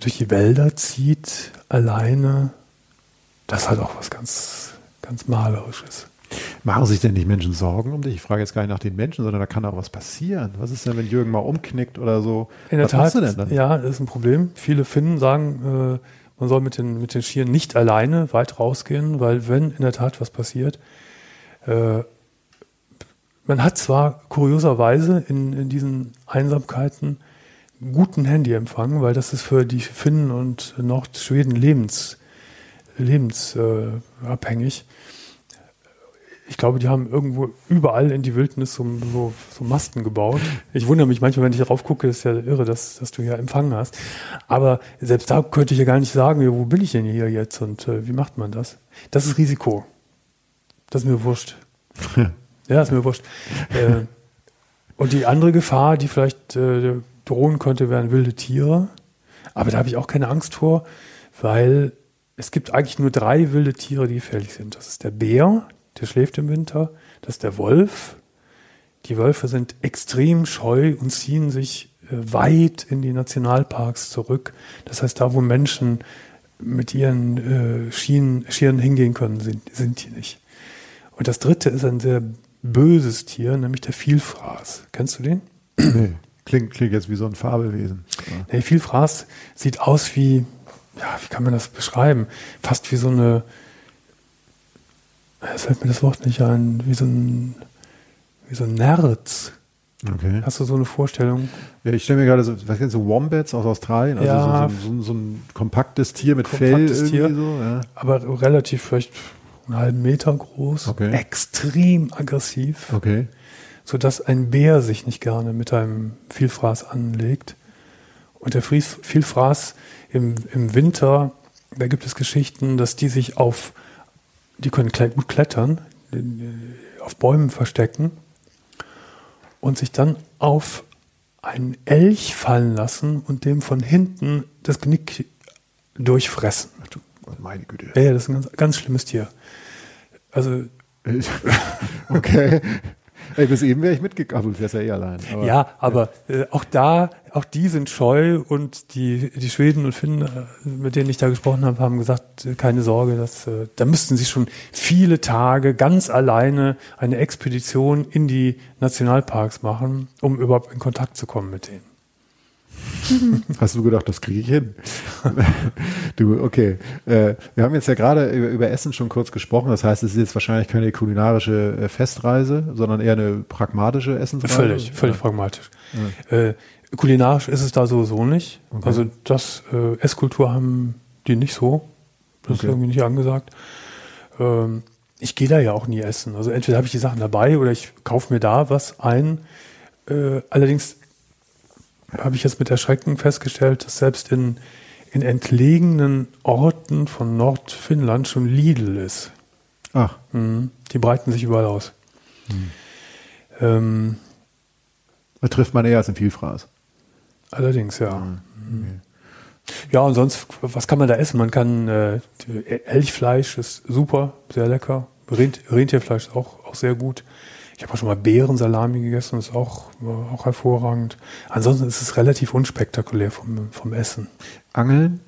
durch die Wälder zieht, alleine, das hat auch was ganz, ganz Malerisches. Machen sich denn nicht Menschen Sorgen um dich? Ich frage jetzt gar nicht nach den Menschen, sondern da kann auch was passieren. Was ist denn, wenn Jürgen mal umknickt oder so? In der was Tat, du denn dann? ja, das ist ein Problem. Viele Finnen sagen, äh, man soll mit den, mit den Skiern nicht alleine weit rausgehen, weil wenn in der Tat was passiert, äh, man hat zwar kurioserweise in, in diesen Einsamkeiten guten Handyempfang, weil das ist für die Finnen und Nordschweden lebens, lebensabhängig. Äh. Ich glaube, die haben irgendwo überall in die Wildnis so, so, so Masten gebaut. Ich wundere mich manchmal, wenn ich darauf gucke, ist ja irre, dass, dass du hier Empfang hast. Aber selbst da könnte ich ja gar nicht sagen, wo bin ich denn hier jetzt und äh, wie macht man das? Das ist Risiko. Das ist mir wurscht. ja, ist mir wurscht. Äh, und die andere Gefahr, die vielleicht äh, drohen könnte, wären wilde Tiere. Aber da habe ich auch keine Angst vor, weil es gibt eigentlich nur drei wilde Tiere, die gefährlich sind. Das ist der Bär, der schläft im Winter. Das ist der Wolf. Die Wölfe sind extrem scheu und ziehen sich äh, weit in die Nationalparks zurück. Das heißt, da, wo Menschen mit ihren äh, Schienen, Schieren hingehen können, sind, sind die nicht. Und das dritte ist ein sehr böses Tier, nämlich der Vielfraß. Kennst du den? Nee, klingt, klingt jetzt wie so ein Fabelwesen. Der Vielfraß sieht aus wie, ja, wie kann man das beschreiben? Fast wie so eine, es fällt mir das Wort nicht ein, wie so ein, wie so ein Nerz. Okay. Hast du so eine Vorstellung? Ja, ich stelle mir gerade so, was kennst du, Wombats aus Australien? Also Ja. so, so, so, so ein kompaktes Tier mit Kompaktes Fell Tier. so. Ja. Aber relativ vielleicht einen halben Meter groß, Okay. extrem aggressiv, Okay. sodass ein Bär sich nicht gerne mit einem Vielfraß anlegt. Und der Vielfraß im, im Winter, da gibt es Geschichten, dass die sich auf, die können gut klettern, die- auf Bäumen verstecken und sich dann auf einen Elch fallen lassen und dem von hinten das Knick durchfressen. Meine Güte. Ja, ja, das ist ein ganz, ganz schlimmes Tier. Also, okay. Ey, bis eben wäre ich mitgegangen. Du wärst ja eh allein. Aber- ja, aber äh, auch da, auch die sind scheu und die, die Schweden und Finnen, äh, mit denen ich da gesprochen habe, haben gesagt, äh, keine Sorge, dass, äh, da müssten sie schon viele Tage ganz alleine eine Expedition in die Nationalparks machen, um überhaupt in Kontakt zu kommen mit denen. Hast du gedacht, das kriege ich hin? du, okay. Äh, wir haben jetzt ja gerade über, über Essen schon kurz gesprochen. Das heißt, es ist jetzt wahrscheinlich keine kulinarische äh, Festreise, sondern eher eine pragmatische Essensreise. Völlig, völlig Ja. pragmatisch. Äh, kulinarisch ist es da sowieso nicht. Okay. Also das äh, Esskultur haben die nicht so. Das Okay. ist irgendwie nicht angesagt. Ähm, ich gehe da ja auch nie essen. Also entweder habe ich die Sachen dabei oder ich kaufe mir da was ein. Äh, allerdings habe ich jetzt mit Erschrecken festgestellt, dass selbst in, in entlegenen Orten von Nordfinnland schon Lidl ist. Ach, Mhm. Die breiten sich überall aus. Ähm, da trifft man eher als ein Vielfraß. Allerdings, ja. Mhm. Ja, und sonst, was kann man da essen? Man kann, äh, Elchfleisch ist super, sehr lecker. Rind, Rentierfleisch ist auch, auch sehr gut. Ich habe auch schon mal Beerensalami gegessen, ist auch, auch hervorragend. Ansonsten ist es relativ unspektakulär vom, vom Essen. Angeln?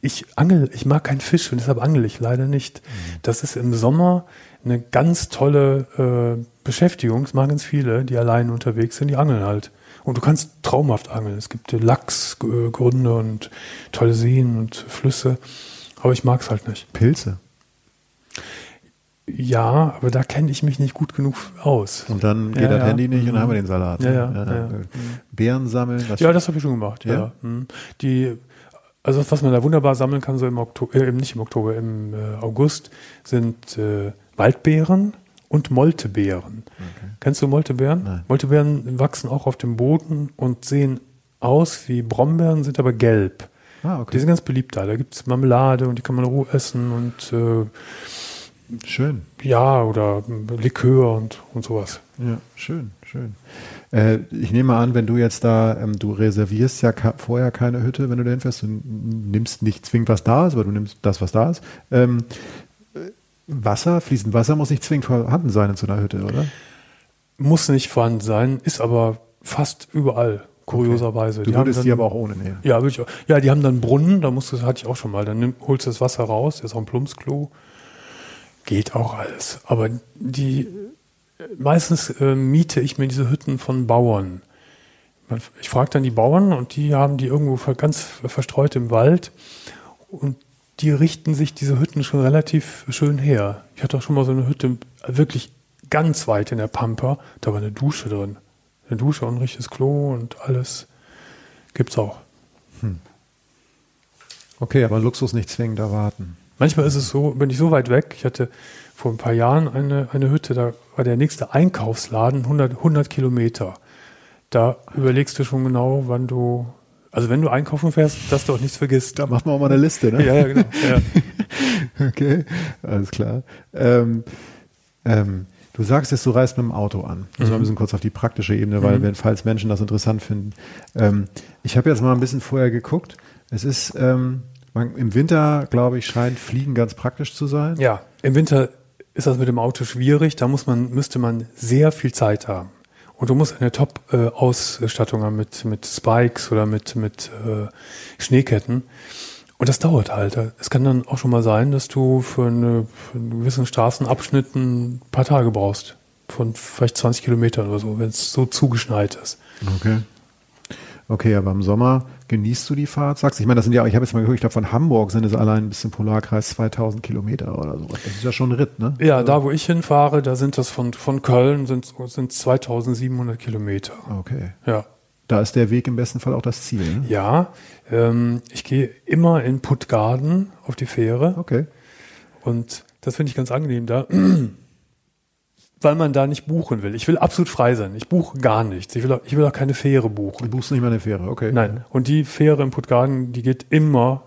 Ich angel, ich mag keinen Fisch und deshalb angel ich leider nicht. Das ist im Sommer eine ganz tolle äh, Beschäftigung. Es machen ganz viele, die allein unterwegs sind, die angeln halt. Und du kannst traumhaft angeln. Es gibt Lachsgründe und tolle Seen und Flüsse. Aber ich mag es halt nicht. Pilze. Ja, aber da kenne ich mich nicht gut genug aus. Und dann geht Ja, das ja. Handy nicht und Mhm. dann haben wir den Salat. Ja, ja, ja. Beeren sammeln. Das Ja, das habe ich schon gemacht. Ja. Mhm. Die, also was man da wunderbar sammeln kann, so im Oktober, äh, nicht im Oktober, im äh, August, sind äh, Waldbeeren und Moltebeeren. Kennst du Moltebeeren? Nein. Moltebeeren wachsen auch auf dem Boden und sehen aus wie Brombeeren, sind aber gelb. ah, Die okay. sind ganz beliebt da. Da gibt es Marmelade und die kann man roh essen und äh, Schön. ja, oder Likör und, und sowas. Ja, schön, schön. Äh, ich nehme an, wenn du jetzt da, ähm, du reservierst ja vorher keine Hütte, wenn du da hinfährst, du nimmst nicht zwingend, was da ist, aber du nimmst das, was da ist. Ähm, äh, Wasser, fließend Wasser muss nicht zwingend vorhanden sein in so einer Hütte, oder? Muss nicht vorhanden sein, ist aber fast überall, kurioserweise. Du Die haben würdest dann- die aber auch ohne nehmen. Ja, würde ich auch. Ja, die haben dann Brunnen, da musst du, das hatte ich auch schon mal. Dann nimm, holst du das Wasser raus, ist auch ein Plumpsklo. Geht auch alles. Aber die meistens äh, miete ich mir diese Hütten von Bauern. Ich frage dann die Bauern und die haben die irgendwo ganz verstreut im Wald und die richten sich diese Hütten schon relativ schön her. Ich hatte auch schon mal so eine Hütte wirklich ganz weit in der Pampa, da war eine Dusche drin. Eine Dusche und ein richtiges Klo und alles gibt's auch. Okay, aber Luxus nicht zwingend erwarten. Manchmal ist es so, bin ich so weit weg. Ich hatte vor ein paar Jahren eine, eine Hütte, da war der nächste Einkaufsladen 100, 100 Kilometer. Da überlegst du schon genau, wann du, also wenn du einkaufen fährst, dass du auch nichts vergisst. Da macht man auch mal eine Liste, ne? ja, ja, genau. Ja. Okay, alles klar. Ähm, ähm, du sagst jetzt, du reist mit dem Auto an. Also Mhm. ein bisschen kurz auf die praktische Ebene, weil Mhm. wenn, falls Menschen das interessant finden. Ähm, ich habe jetzt mal ein bisschen vorher geguckt. Es ist ähm, Man, Im Winter, glaube ich, scheint Fliegen ganz praktisch zu sein. Ja, im Winter ist das mit dem Auto schwierig. Da muss man, müsste man sehr viel Zeit haben. Und du musst eine Top-Ausstattung haben mit, mit Spikes oder mit, mit äh, Schneeketten. Und das dauert halt. Es kann dann auch schon mal sein, dass du für, eine, für einen gewissen Straßenabschnitt ein paar Tage brauchst. Von vielleicht 20 Kilometern oder so, wenn es so zugeschneit ist. Okay. Okay, aber im Sommer genießt du die Fahrt, sagst du? Ich meine, das sind ja, ich habe jetzt mal gehört, ich glaube, von Hamburg sind es allein bis zum Polarkreis 2000 Kilometer oder so. Das ist ja schon ein Ritt, ne? Ja, da wo ich hinfahre, da sind das von, von Köln sind, sind 2700 Kilometer. Okay. Ja. Da ist der Weg im besten Fall auch das Ziel, ne? Ja, ähm, ich gehe immer in Puttgarden auf die Fähre. Okay. Und das finde ich ganz angenehm da, weil man da nicht buchen will. Ich will absolut frei sein. Ich buche gar nichts. Ich will, auch, ich will auch keine Fähre buchen. Du buchst nicht mal eine Fähre, okay. Nein. Und die Fähre in Puttgarden, die geht immer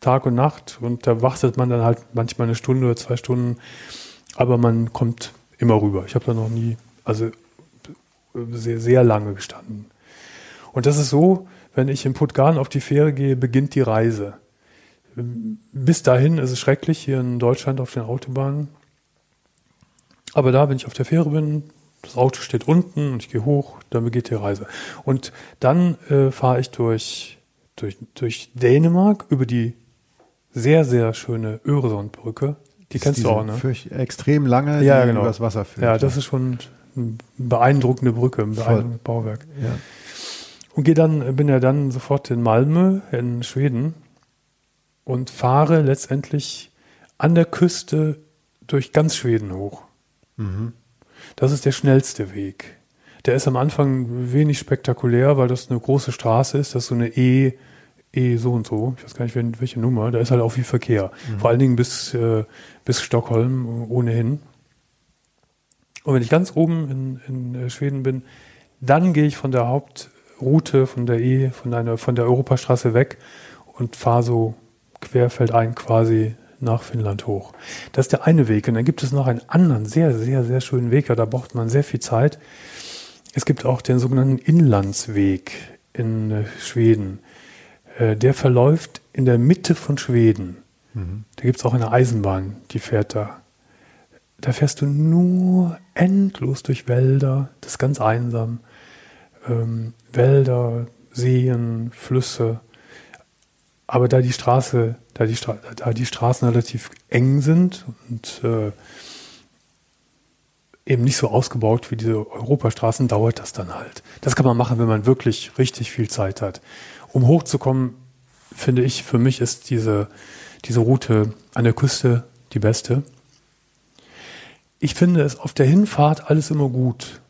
Tag und Nacht und da wartet man dann halt manchmal eine Stunde oder zwei Stunden, aber man kommt immer rüber. Ich habe da noch nie, also sehr, sehr lange gestanden. Und das ist so, wenn ich in Puttgarden auf die Fähre gehe, beginnt die Reise. Bis dahin ist es schrecklich hier in Deutschland auf den Autobahnen. Aber da, wenn ich auf der Fähre bin, das Auto steht unten und ich gehe hoch, dann beginnt die Reise. Und dann äh, fahre ich durch, durch, durch Dänemark über die sehr, sehr schöne Öresundbrücke. Die Das kennst du auch, ne? fürch- extrem lange, Ja, die genau. übers Wasser führt. Ja, das ist schon eine beeindruckende Brücke, ein beeindruckendes Bauwerk. Ja. Und gehe dann, bin ja dann sofort in Malmö in Schweden und fahre letztendlich an der Küste durch ganz Schweden hoch. Das ist der schnellste Weg. Der ist am Anfang wenig spektakulär, weil das eine große Straße ist. Das ist so eine E, E so und so. Ich weiß gar nicht, wel- welche Nummer. Da ist halt auch viel Verkehr. Vor allen Dingen bis, äh, bis Stockholm ohnehin. Und wenn ich ganz oben in, in äh, Schweden bin, dann gehe ich von der Hauptroute, von der E, von, einer, von der Europastraße weg und fahre so querfeldein quasi nach Finnland hoch. Das ist der eine Weg. Und dann gibt es noch einen anderen, sehr, sehr, sehr schönen Weg. Ja, da braucht man sehr viel Zeit. Es gibt auch den sogenannten Inlandsweg in äh, Schweden. Äh, der verläuft in der Mitte von Schweden. Da gibt es auch eine Eisenbahn, die fährt da. Da fährst du nur endlos durch Wälder, das ist ganz einsam. Ähm, Wälder, Seen, Flüsse. Aber da die Straße, da die, Stra da die Straßen relativ eng sind und äh, eben nicht so ausgebaut wie diese Europastraßen, dauert das dann halt. Das kann man machen, wenn man wirklich richtig viel Zeit hat. Um hochzukommen, finde ich, für mich ist diese, diese Route an der Küste die beste. Ich finde es auf der Hinfahrt alles immer gut,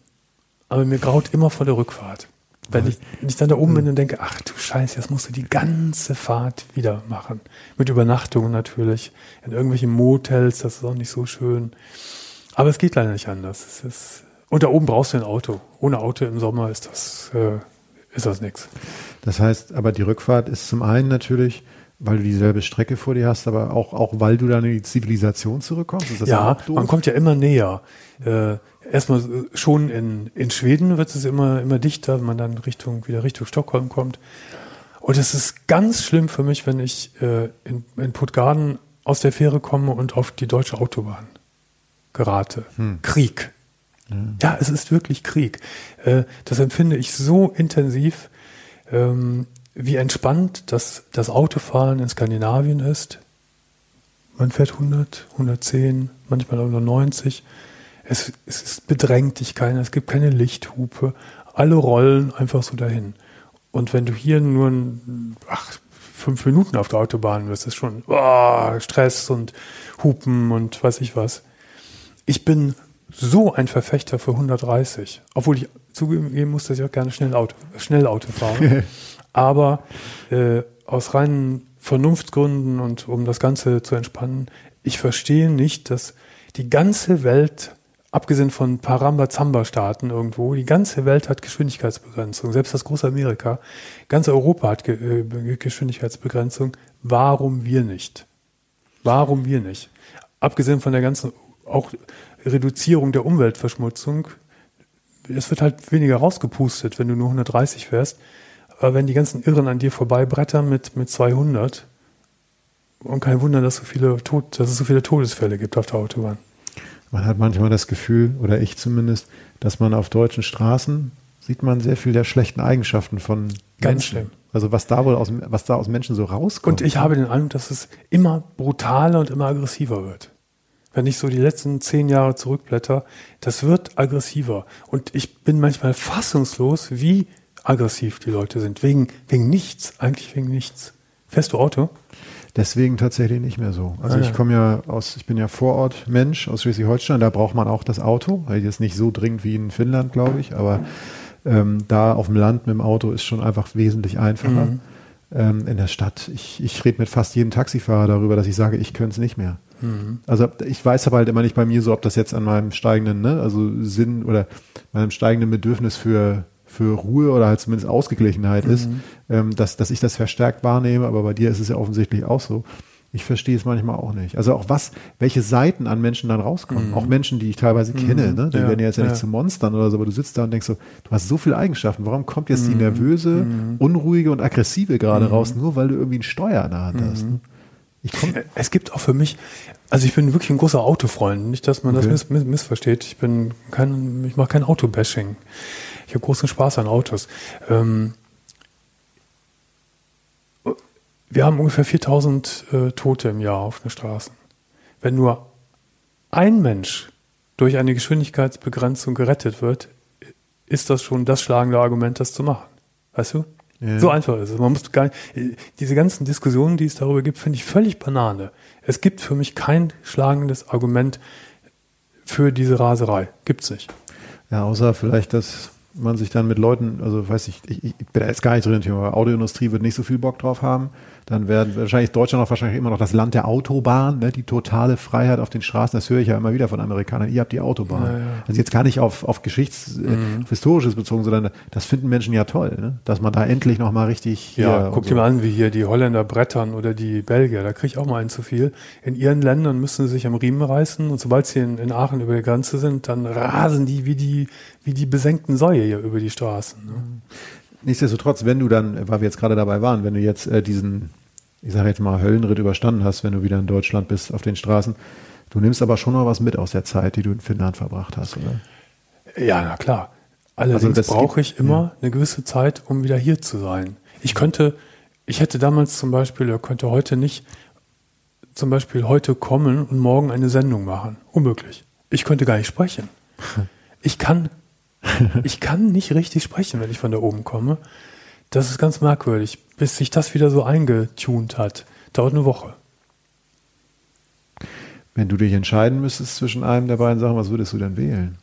aber mir graut immer vor der Rückfahrt. Wenn ich, wenn ich dann da oben bin und denke, ach du Scheiße, jetzt musst du die ganze Fahrt wieder machen. Mit Übernachtungen natürlich, in irgendwelchen Motels, das ist auch nicht so schön. Aber es geht leider nicht anders. Es ist, und da oben brauchst du ein Auto. Ohne Auto im Sommer ist das, äh, ist das nichts. Das heißt, aber die Rückfahrt ist zum einen natürlich, weil du dieselbe Strecke vor dir hast, aber auch, auch weil du dann in die Zivilisation zurückkommst. Ja, man kommt ja immer näher. Äh, erstmal schon in, in Schweden wird es immer, immer dichter, wenn man dann Richtung, wieder Richtung Stockholm kommt. Und es ist ganz schlimm für mich, wenn ich äh, in, in Puttgarden aus der Fähre komme und auf die deutsche Autobahn gerate. Krieg. Ja, es ist wirklich Krieg. Äh, das empfinde ich so intensiv, ähm, wie entspannt das, das Autofahren in Skandinavien ist. Man fährt 100, 110, manchmal auch nur 90. Es, es ist bedrängt dich keiner, es gibt keine Lichthupe. Alle rollen einfach so dahin. Und wenn du hier nur ein, ach, fünf Minuten auf der Autobahn bist, ist schon oh, Stress und Hupen und weiß ich was. Ich bin so ein Verfechter für 130, obwohl ich zugeben muss, dass ich auch gerne schnell Auto, schnell Auto fahre. Aber äh, aus reinen Vernunftsgründen und um das Ganze zu entspannen, ich verstehe nicht, dass die ganze Welt, abgesehen von Paramba-Zamba-Staaten irgendwo, die ganze Welt hat Geschwindigkeitsbegrenzung. Selbst das große Amerika, ganz Europa hat Ge äh, Geschwindigkeitsbegrenzung. Warum wir nicht? Warum wir nicht? Abgesehen von der ganzen auch Reduzierung der Umweltverschmutzung, es wird halt weniger rausgepustet, wenn du nur 130 fährst. Aber wenn die ganzen Irren an dir vorbeibrettern mit, mit 200, und kein Wunder, dass, so viele Tod, dass es so viele Todesfälle gibt auf der Autobahn. Man hat manchmal das Gefühl, oder ich zumindest, dass man auf deutschen Straßen sieht man sehr viel der schlechten Eigenschaften von Ganz Menschen. schlimm. Also was da wohl aus, was da aus Menschen so rauskommt. Und ich habe den Eindruck, dass es immer brutaler und immer aggressiver wird. Wenn ich so die letzten zehn Jahre zurückblätter, das wird aggressiver. Und ich bin manchmal fassungslos, wie aggressiv die Leute sind. Wegen, wegen nichts, eigentlich wegen nichts. Fährst du Auto? Deswegen tatsächlich nicht mehr so. Also Ah, ich komme ja aus, ich bin ja Vorortmensch aus Schleswig-Holstein, da braucht man auch das Auto, weil jetzt nicht so dringend wie in Finnland, glaube ich, aber ähm, da auf dem Land mit dem Auto ist schon einfach wesentlich einfacher. Mhm. Ähm, in der Stadt, ich, ich rede mit fast jedem Taxifahrer darüber, dass ich sage, ich könnte es nicht mehr. Mhm. Also ich weiß aber halt immer nicht bei mir so, ob das jetzt an meinem steigenden, ne, also Sinn oder meinem steigenden Bedürfnis für, für Ruhe oder halt zumindest Ausgeglichenheit ist, ähm, dass, dass ich das verstärkt wahrnehme, aber bei dir ist es ja offensichtlich auch so. Ich verstehe es manchmal auch nicht. Also auch was, welche Seiten an Menschen dann rauskommen. Auch Menschen, die ich teilweise kenne, ne? die Ja, werden ja jetzt ja nicht ja. zu Monstern oder so, aber du sitzt da und denkst so, du hast so viele Eigenschaften. Warum kommt jetzt die nervöse, unruhige und aggressive gerade raus, nur weil du irgendwie einen Steuer in der Hand hast? Ne? Es gibt auch für mich, also ich bin wirklich ein großer Autofreund. Nicht, dass man Okay. das miss, miss, missversteht. Ich bin kein, ich mache kein Autobashing. Ich habe großen Spaß an Autos. Ähm, wir haben ungefähr 4000 äh, Tote im Jahr auf den Straßen. Wenn nur ein Mensch durch eine Geschwindigkeitsbegrenzung gerettet wird, ist das schon das schlagende Argument, das zu machen. Weißt du? Ja. So einfach ist es. Man muss gar nicht, diese ganzen Diskussionen, die es darüber gibt, finde ich völlig Banane. Es gibt für mich kein schlagendes Argument für diese Raserei. Gibt's nicht. Ja, außer vielleicht, dass man sich dann mit Leuten, also weiß ich, ich, ich bin da jetzt gar nicht drin im Thema, aber Autoindustrie wird nicht so viel Bock drauf haben. Dann werden wahrscheinlich Deutschland auch wahrscheinlich immer noch das Land der Autobahn, ne, die totale Freiheit auf den Straßen. Das höre ich ja immer wieder von Amerikanern. Ihr habt die Autobahn. Ja, ja. Also jetzt gar nicht auf, auf Geschichts-, äh, auf Historisches bezogen, sondern das finden Menschen ja toll, ne? dass man da endlich noch mal richtig Ja, guck so. dir mal an, wie hier die Holländer brettern oder die Belgier. Da kriege ich auch mal einen zu viel. In ihren Ländern müssen sie sich am Riemen reißen und sobald sie in, in Aachen über die Grenze sind, dann rasen die wie die, wie die besenkten Säue hier über die Straßen. Ne? Nichtsdestotrotz, wenn du dann, weil wir jetzt gerade dabei waren, wenn du jetzt äh, diesen, ich sage jetzt mal, Höllenritt überstanden hast, wenn du wieder in Deutschland bist auf den Straßen, du nimmst aber schon noch was mit aus der Zeit, die du in Finnland verbracht hast, oder? Ja, na klar. Allerdings Also brauche ich immer eine gewisse Zeit, um wieder hier zu sein. Ich könnte, ich hätte damals zum Beispiel, oder könnte heute nicht, zum Beispiel heute kommen und morgen eine Sendung machen. Unmöglich. Ich könnte gar nicht sprechen. Ich kann, ich kann nicht richtig sprechen, wenn ich von da oben komme. Das ist ganz merkwürdig. Bis sich das wieder so eingetunt hat, dauert eine Woche. Wenn du dich entscheiden müsstest zwischen einem der beiden Sachen, was würdest du denn wählen?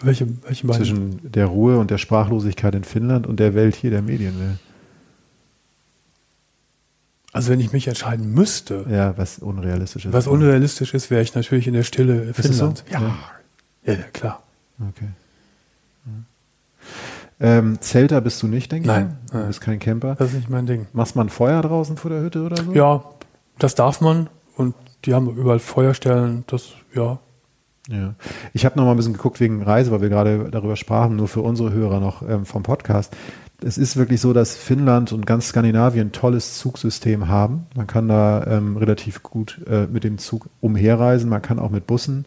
Welche, welche beiden? Zwischen der Ruhe und der Sprachlosigkeit in Finnland und der Welt hier der Medienwelt. Also wenn ich mich entscheiden müsste, Ja, was unrealistisch ist. Was unrealistisch ist, wäre ich natürlich in der Stille Ist so? Finnland. Ja. ja, ja, klar. Okay. Ähm, Zelter bist du nicht, denke ich. Nein? Du bist kein Camper. Das ist nicht mein Ding. Machst man Feuer draußen vor der Hütte oder so? Ja, das darf man und die haben überall Feuerstellen. Das, ja. Ja. Ich habe noch mal ein bisschen geguckt wegen Reise, weil wir gerade darüber sprachen, nur für unsere Hörer noch ähm, vom Podcast. Es ist wirklich so, dass Finnland und ganz Skandinavien ein tolles Zugsystem haben. Man kann da ähm, relativ gut äh, mit dem Zug umherreisen. Man kann auch mit Bussen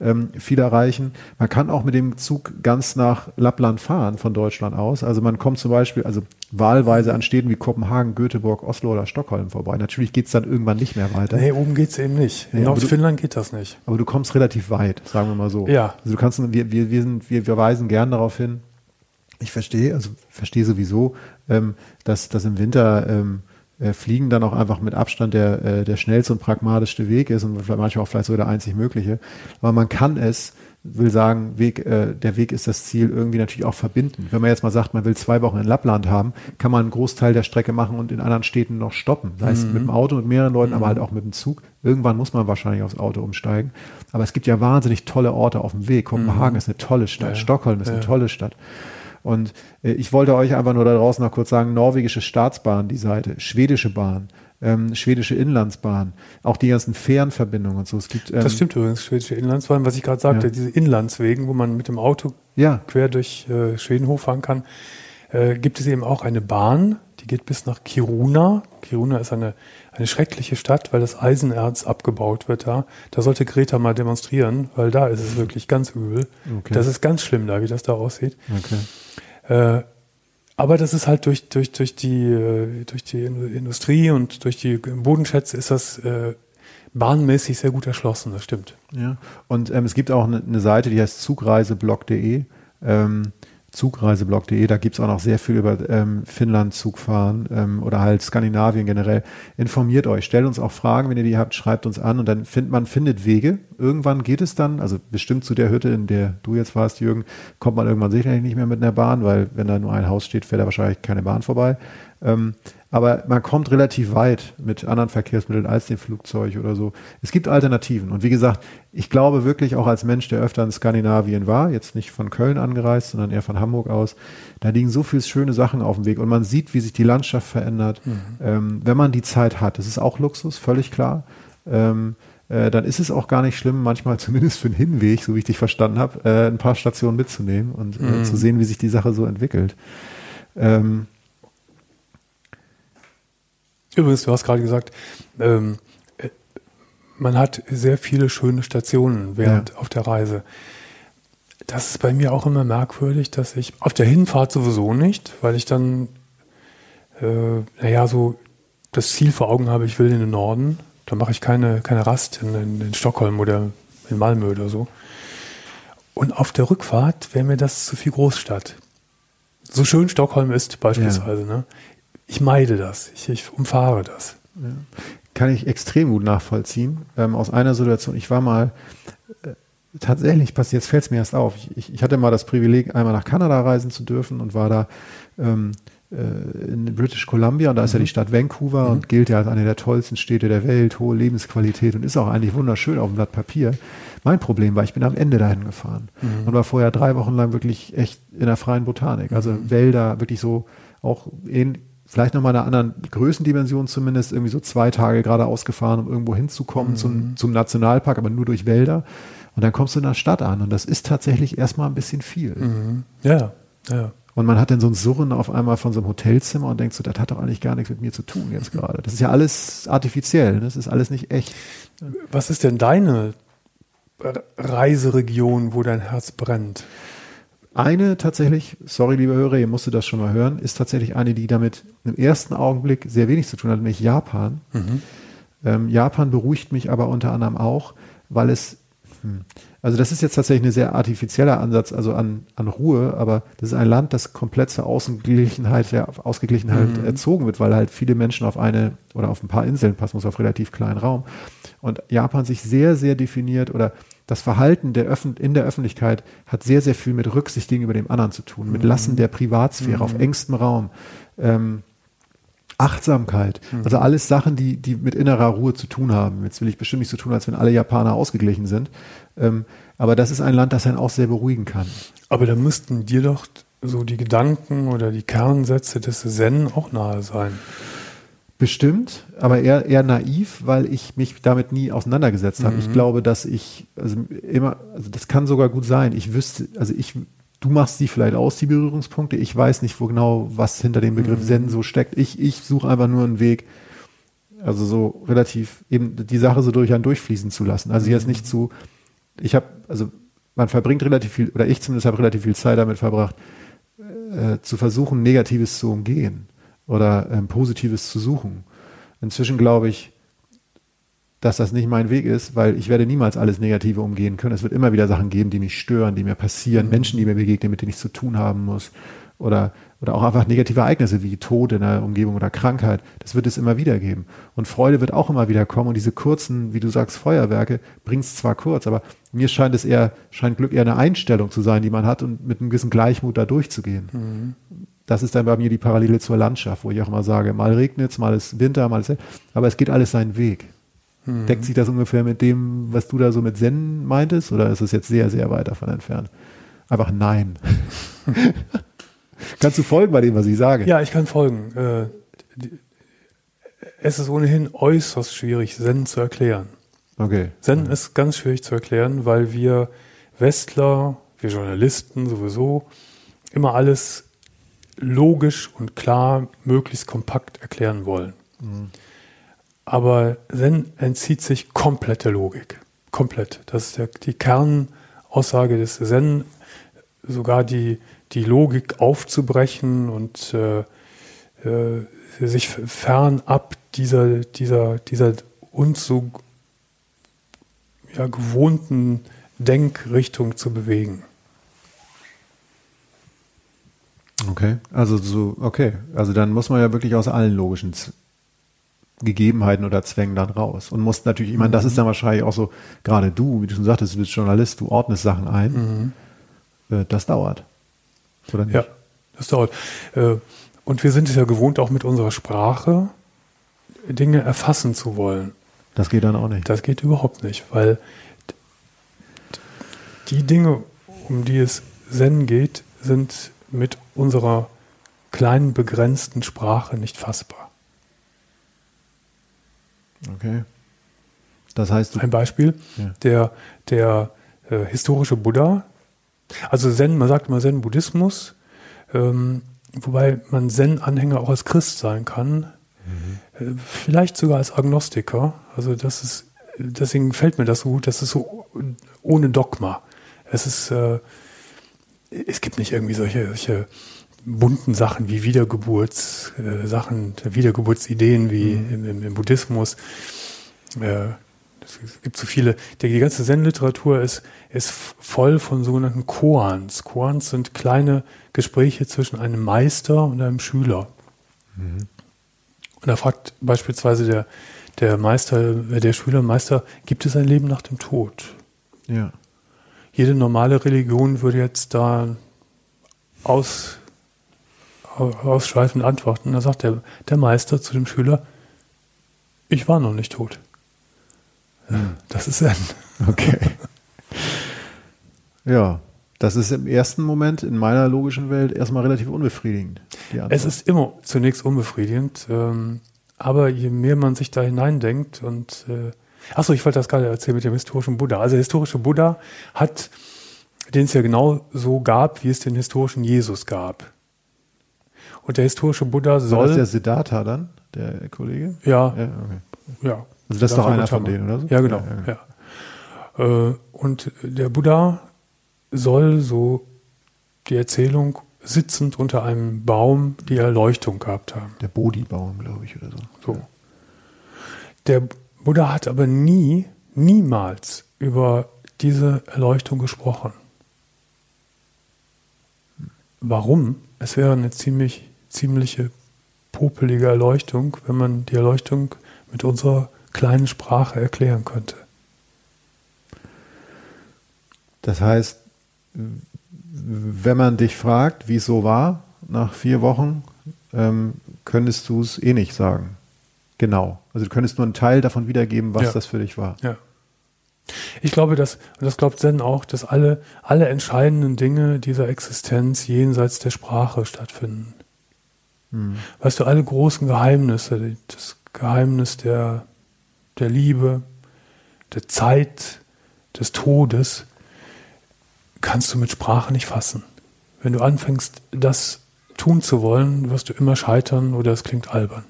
ähm, viel erreichen. Man kann auch mit dem Zug ganz nach Lappland fahren von Deutschland aus. Also man kommt zum Beispiel, also wahlweise an Städten wie Kopenhagen, Göteborg, Oslo oder Stockholm vorbei. Natürlich geht's dann irgendwann nicht mehr weiter. Nee, oben geht's eben nicht. In Ja, Nordfinnland geht das nicht. Aber du kommst relativ weit, sagen wir mal so. Ja. Also du kannst, wir, wir, wir, sind, wir, wir weisen gern darauf hin. Ich verstehe, also verstehe sowieso, ähm, dass, dass im Winter ähm, äh, Fliegen dann auch einfach mit Abstand der, äh, der schnellste und pragmatischste Weg ist und manchmal auch vielleicht sogar der einzig mögliche. Aber man kann es, will sagen, Weg, äh, der Weg ist das Ziel, irgendwie natürlich auch verbinden. Wenn man jetzt mal sagt, man will zwei Wochen in Lappland haben, kann man einen Großteil der Strecke machen und in anderen Städten noch stoppen. Sei es mit dem Auto mit mehreren Leuten, aber halt auch mit dem Zug. Irgendwann muss man wahrscheinlich aufs Auto umsteigen. Aber es gibt ja wahnsinnig tolle Orte auf dem Weg. Kopenhagen ist eine tolle Stadt, Ja. Stockholm ist eine Ja. tolle Stadt. Und äh, ich wollte euch einfach nur da draußen noch kurz sagen, norwegische Staatsbahn, die Seite, schwedische Bahn, ähm, schwedische Inlandsbahn, auch die ganzen Fährenverbindungen und so. Es gibt, ähm, Das stimmt übrigens, schwedische Inlandsbahn, was ich gerade sagte, Ja. diese Inlandswegen, wo man mit dem Auto Ja, quer durch äh, Schweden hochfahren kann, äh, gibt es eben auch eine Bahn, die geht bis nach Kiruna. Kiruna ist eine, eine schreckliche Stadt, weil das Eisenerz abgebaut wird da. Da sollte Greta mal demonstrieren, weil da ist es wirklich ganz übel. Okay. Das ist ganz schlimm da, wie das da aussieht. Okay. Äh, aber das ist halt durch, durch, durch, die, äh, durch die Industrie und durch die Bodenschätze ist das äh, bahnmäßig sehr gut erschlossen, das stimmt. Ja. Und ähm, es gibt auch eine, eine Seite, die heißt zugreiseblog.de. Ähm, Zugreiseblog.de, da gibt's auch noch sehr viel über ähm, Finnland Zugfahren ähm, oder halt Skandinavien generell. Informiert euch, stellt uns auch Fragen, wenn ihr die habt, schreibt uns an und dann findet man findet Wege. Irgendwann geht es dann, also bestimmt zu der Hütte, in der du jetzt warst, Jürgen, kommt man irgendwann sicherlich nicht mehr mit einer Bahn, weil wenn da nur ein Haus steht, fährt da wahrscheinlich keine Bahn vorbei. Ähm, aber man kommt relativ weit mit anderen Verkehrsmitteln als dem Flugzeug oder so. Es gibt Alternativen. Und wie gesagt, ich glaube wirklich auch als Mensch, der öfter in Skandinavien war, jetzt nicht von Köln angereist, sondern eher von Hamburg aus, da liegen so viele schöne Sachen auf dem Weg. Und man sieht, wie sich die Landschaft verändert, ähm, wenn man die Zeit hat. Das ist auch Luxus, völlig klar. Ähm, äh, dann ist es auch gar nicht schlimm, manchmal zumindest für den Hinweg, so wie ich dich verstanden habe, äh, ein paar Stationen mitzunehmen und äh, zu sehen, wie sich die Sache so entwickelt. Ähm, Übrigens, du hast gerade gesagt, ähm, äh, man hat sehr viele schöne Stationen während auf der Reise. Das ist bei mir auch immer merkwürdig, dass ich auf der Hinfahrt sowieso nicht, weil ich dann, äh, naja, so das Ziel vor Augen habe, ich will in den Norden. Da mache ich keine, keine Rast in, in, in Stockholm oder in Malmö oder so. Und auf der Rückfahrt wäre mir das zu viel Großstadt. So schön Stockholm ist beispielsweise. Ne? Ich meide das. Ich, ich umfahre das. kann ich extrem gut nachvollziehen. Ähm, aus einer Situation, ich war mal äh, tatsächlich, jetzt fällt es mir erst auf, ich, ich hatte mal das Privileg, einmal nach Kanada reisen zu dürfen und war da ähm, äh, in British Columbia und da ist ja die Stadt Vancouver und gilt ja als eine der tollsten Städte der Welt, hohe Lebensqualität und ist auch eigentlich wunderschön auf dem Blatt Papier. Mein Problem war, ich bin am Ende dahin gefahren und war vorher drei Wochen lang wirklich echt in der freien Botanik, also Wälder, wirklich so auch in, vielleicht nochmal einer anderen Größendimension zumindest, irgendwie so zwei Tage geradeaus gefahren, um irgendwo hinzukommen zum, zum Nationalpark, aber nur durch Wälder. Und dann kommst du in der Stadt an und das ist tatsächlich erstmal ein bisschen viel. Ja, ja. Und man hat dann so ein Surren auf einmal von so einem Hotelzimmer und denkt so, das hat doch eigentlich gar nichts mit mir zu tun jetzt gerade. Das ist ja alles artifiziell, ne? das ist alles nicht echt. Was ist denn deine Re- Reiseregion, wo dein Herz brennt? Eine tatsächlich, sorry liebe Hörer, ihr musstet das schon mal hören, ist tatsächlich eine, die damit im ersten Augenblick sehr wenig zu tun hat, nämlich Japan. Ähm, Japan beruhigt mich aber unter anderem auch, weil es, hm, also das ist jetzt tatsächlich ein sehr artifizieller Ansatz, also an, an Ruhe, aber das ist ein Land, das komplett zur Ausgeglichenheit, der Ausgeglichenheit erzogen wird, weil halt viele Menschen auf eine oder auf ein paar Inseln passen muss, auf relativ kleinen Raum. Und Japan sich sehr, sehr definiert oder das Verhalten der Öffn in der Öffentlichkeit hat sehr, sehr viel mit Rücksicht gegenüber dem anderen zu tun, mit Lassen der Privatsphäre auf engstem Raum. Ähm, Achtsamkeit, also alles Sachen, die, die mit innerer Ruhe zu tun haben. Jetzt will ich bestimmt nicht so tun, als wenn alle Japaner ausgeglichen sind. Ähm, aber das ist ein Land, das einen auch sehr beruhigen kann. Aber da müssten dir doch so die Gedanken oder die Kernsätze des Zen auch nahe sein. Bestimmt, aber eher, eher naiv, weil ich mich damit nie auseinandergesetzt habe. Ich glaube, dass ich, also immer, also das kann sogar gut sein. Ich wüsste, also ich, du machst die vielleicht aus, die Berührungspunkte. Ich weiß nicht, wo genau was hinter dem Begriff Zen so steckt. Ich, ich suche einfach nur einen Weg, also so relativ eben die Sache so durch einen durchfließen zu lassen. Also jetzt nicht zu, ich habe, also man verbringt relativ viel, oder ich zumindest habe relativ viel Zeit damit verbracht, äh, zu versuchen, Negatives zu umgehen oder ähm, Positives zu suchen. Inzwischen glaube ich, dass das nicht mein Weg ist, weil ich werde niemals alles Negative umgehen können. Es wird immer wieder Sachen geben, die mich stören, die mir passieren, Menschen, die mir begegnen, mit denen ich zu tun haben muss. Oder, oder auch einfach negative Ereignisse wie Tod in der Umgebung oder Krankheit. Das wird es immer wieder geben. Und Freude wird auch immer wieder kommen. Und diese kurzen, wie du sagst, Feuerwerke bringt es zwar kurz, aber mir scheint es eher, scheint Glück eher eine Einstellung zu sein, die man hat und mit einem gewissen Gleichmut da durchzugehen. Das ist dann bei mir die Parallele zur Landschaft, wo ich auch immer sage, mal regnet es, mal ist Winter, mal ist aber es geht alles seinen Weg. Deckt sich das ungefähr mit dem, was du da so mit Zen meintest, oder ist es jetzt sehr, sehr weit davon entfernt? Einfach nein. Kannst du folgen bei dem, was ich sage? Ja, ich kann folgen. Äh, die, es ist ohnehin äußerst schwierig, Zen zu erklären. Okay. Zen ist ganz schwierig zu erklären, weil wir Westler, wir Journalisten sowieso, immer alles logisch und klar, möglichst kompakt erklären wollen. Aber Zen entzieht sich komplett der Logik. Komplett. Das ist der, die Kernaussage des Zen, sogar die, die Logik aufzubrechen und äh, äh, sich fernab dieser, dieser, dieser uns so ja, gewohnten Denkrichtung zu bewegen. Okay, also so, okay. Also dann muss man ja wirklich aus allen logischen Gegebenheiten oder Zwängen dann raus. Und muss natürlich, ich meine, das ist dann wahrscheinlich auch so, gerade du, wie du schon sagtest, du bist Journalist, du ordnest Sachen ein. Mhm. Das dauert. Oder nicht? Ja, das dauert. Äh, und wir sind es ja gewohnt, auch mit unserer Sprache Dinge erfassen zu wollen. Das geht dann auch nicht. Das geht überhaupt nicht, weil die Dinge, um die es Zen geht, sind mit unserer kleinen, begrenzten Sprache nicht fassbar. Okay. Das heißt, ein Beispiel, ja. der, der äh, historische Buddha, also Zen, man sagt immer Zen-Buddhismus, ähm, wobei man Zen-Anhänger auch als Christ sein kann, mhm. äh, vielleicht sogar als Agnostiker. Also das ist, deswegen fällt mir das so gut, das ist so ohne Dogma. Es ist, äh, es gibt nicht irgendwie solche, solche bunten Sachen wie Wiedergeburtssachen, äh, Wiedergeburtsideen wie mhm. im, im, im, Buddhismus. Äh, es gibt so viele. Die, ganze Zen-Literatur ist, ist voll von sogenannten Koans. Koans sind kleine Gespräche zwischen einem Meister und einem Schüler. Mhm. Und da fragt beispielsweise der, der Meister, der Schüler, Meister, gibt es ein Leben nach dem Tod? Ja jede normale Religion würde jetzt da aus, ausschweifend antworten. Da sagt der, der Meister zu dem Schüler, ich war noch nicht tot. Hm. Das ist Zen. Okay. ja, das ist im ersten Moment in meiner logischen Welt erstmal relativ unbefriedigend. Es ist immer zunächst unbefriedigend, ähm, aber je mehr man sich da hineindenkt und äh, Achso, ich wollte das gerade erzählen mit dem historischen Buddha. Also der historische Buddha hat, den es ja genau so gab, wie es den historischen Jesus gab. Und der historische Buddha soll. War das der Siddhartha dann, der Kollege? Ja. Ja. Okay. ja. Also das ist doch einer von denen, oder so? Ja, genau. Ja, ja. Äh, und der Buddha soll so die Erzählung sitzend unter einem Baum die Erleuchtung gehabt haben. Der Bodhi-Baum, glaube ich, oder so. So. Der Buddha hat aber nie, niemals über diese Erleuchtung gesprochen. Warum? Es wäre eine ziemlich, ziemliche popelige Erleuchtung, wenn man die Erleuchtung mit unserer kleinen Sprache erklären könnte. Das heißt, wenn man dich fragt, wie es so war nach vier Wochen, ähm, könntest du es eh nicht sagen. Genau. Also du könntest nur einen Teil davon wiedergeben, was ja. das für dich war. Ja. Ich glaube, dass, und das glaubt Zen auch, dass alle, alle entscheidenden Dinge dieser Existenz jenseits der Sprache stattfinden. Hm. Weißt du, alle großen Geheimnisse, das Geheimnis der, der Liebe, der Zeit, des Todes, kannst du mit Sprache nicht fassen. Wenn du anfängst, das tun zu wollen, wirst du immer scheitern oder es klingt albern.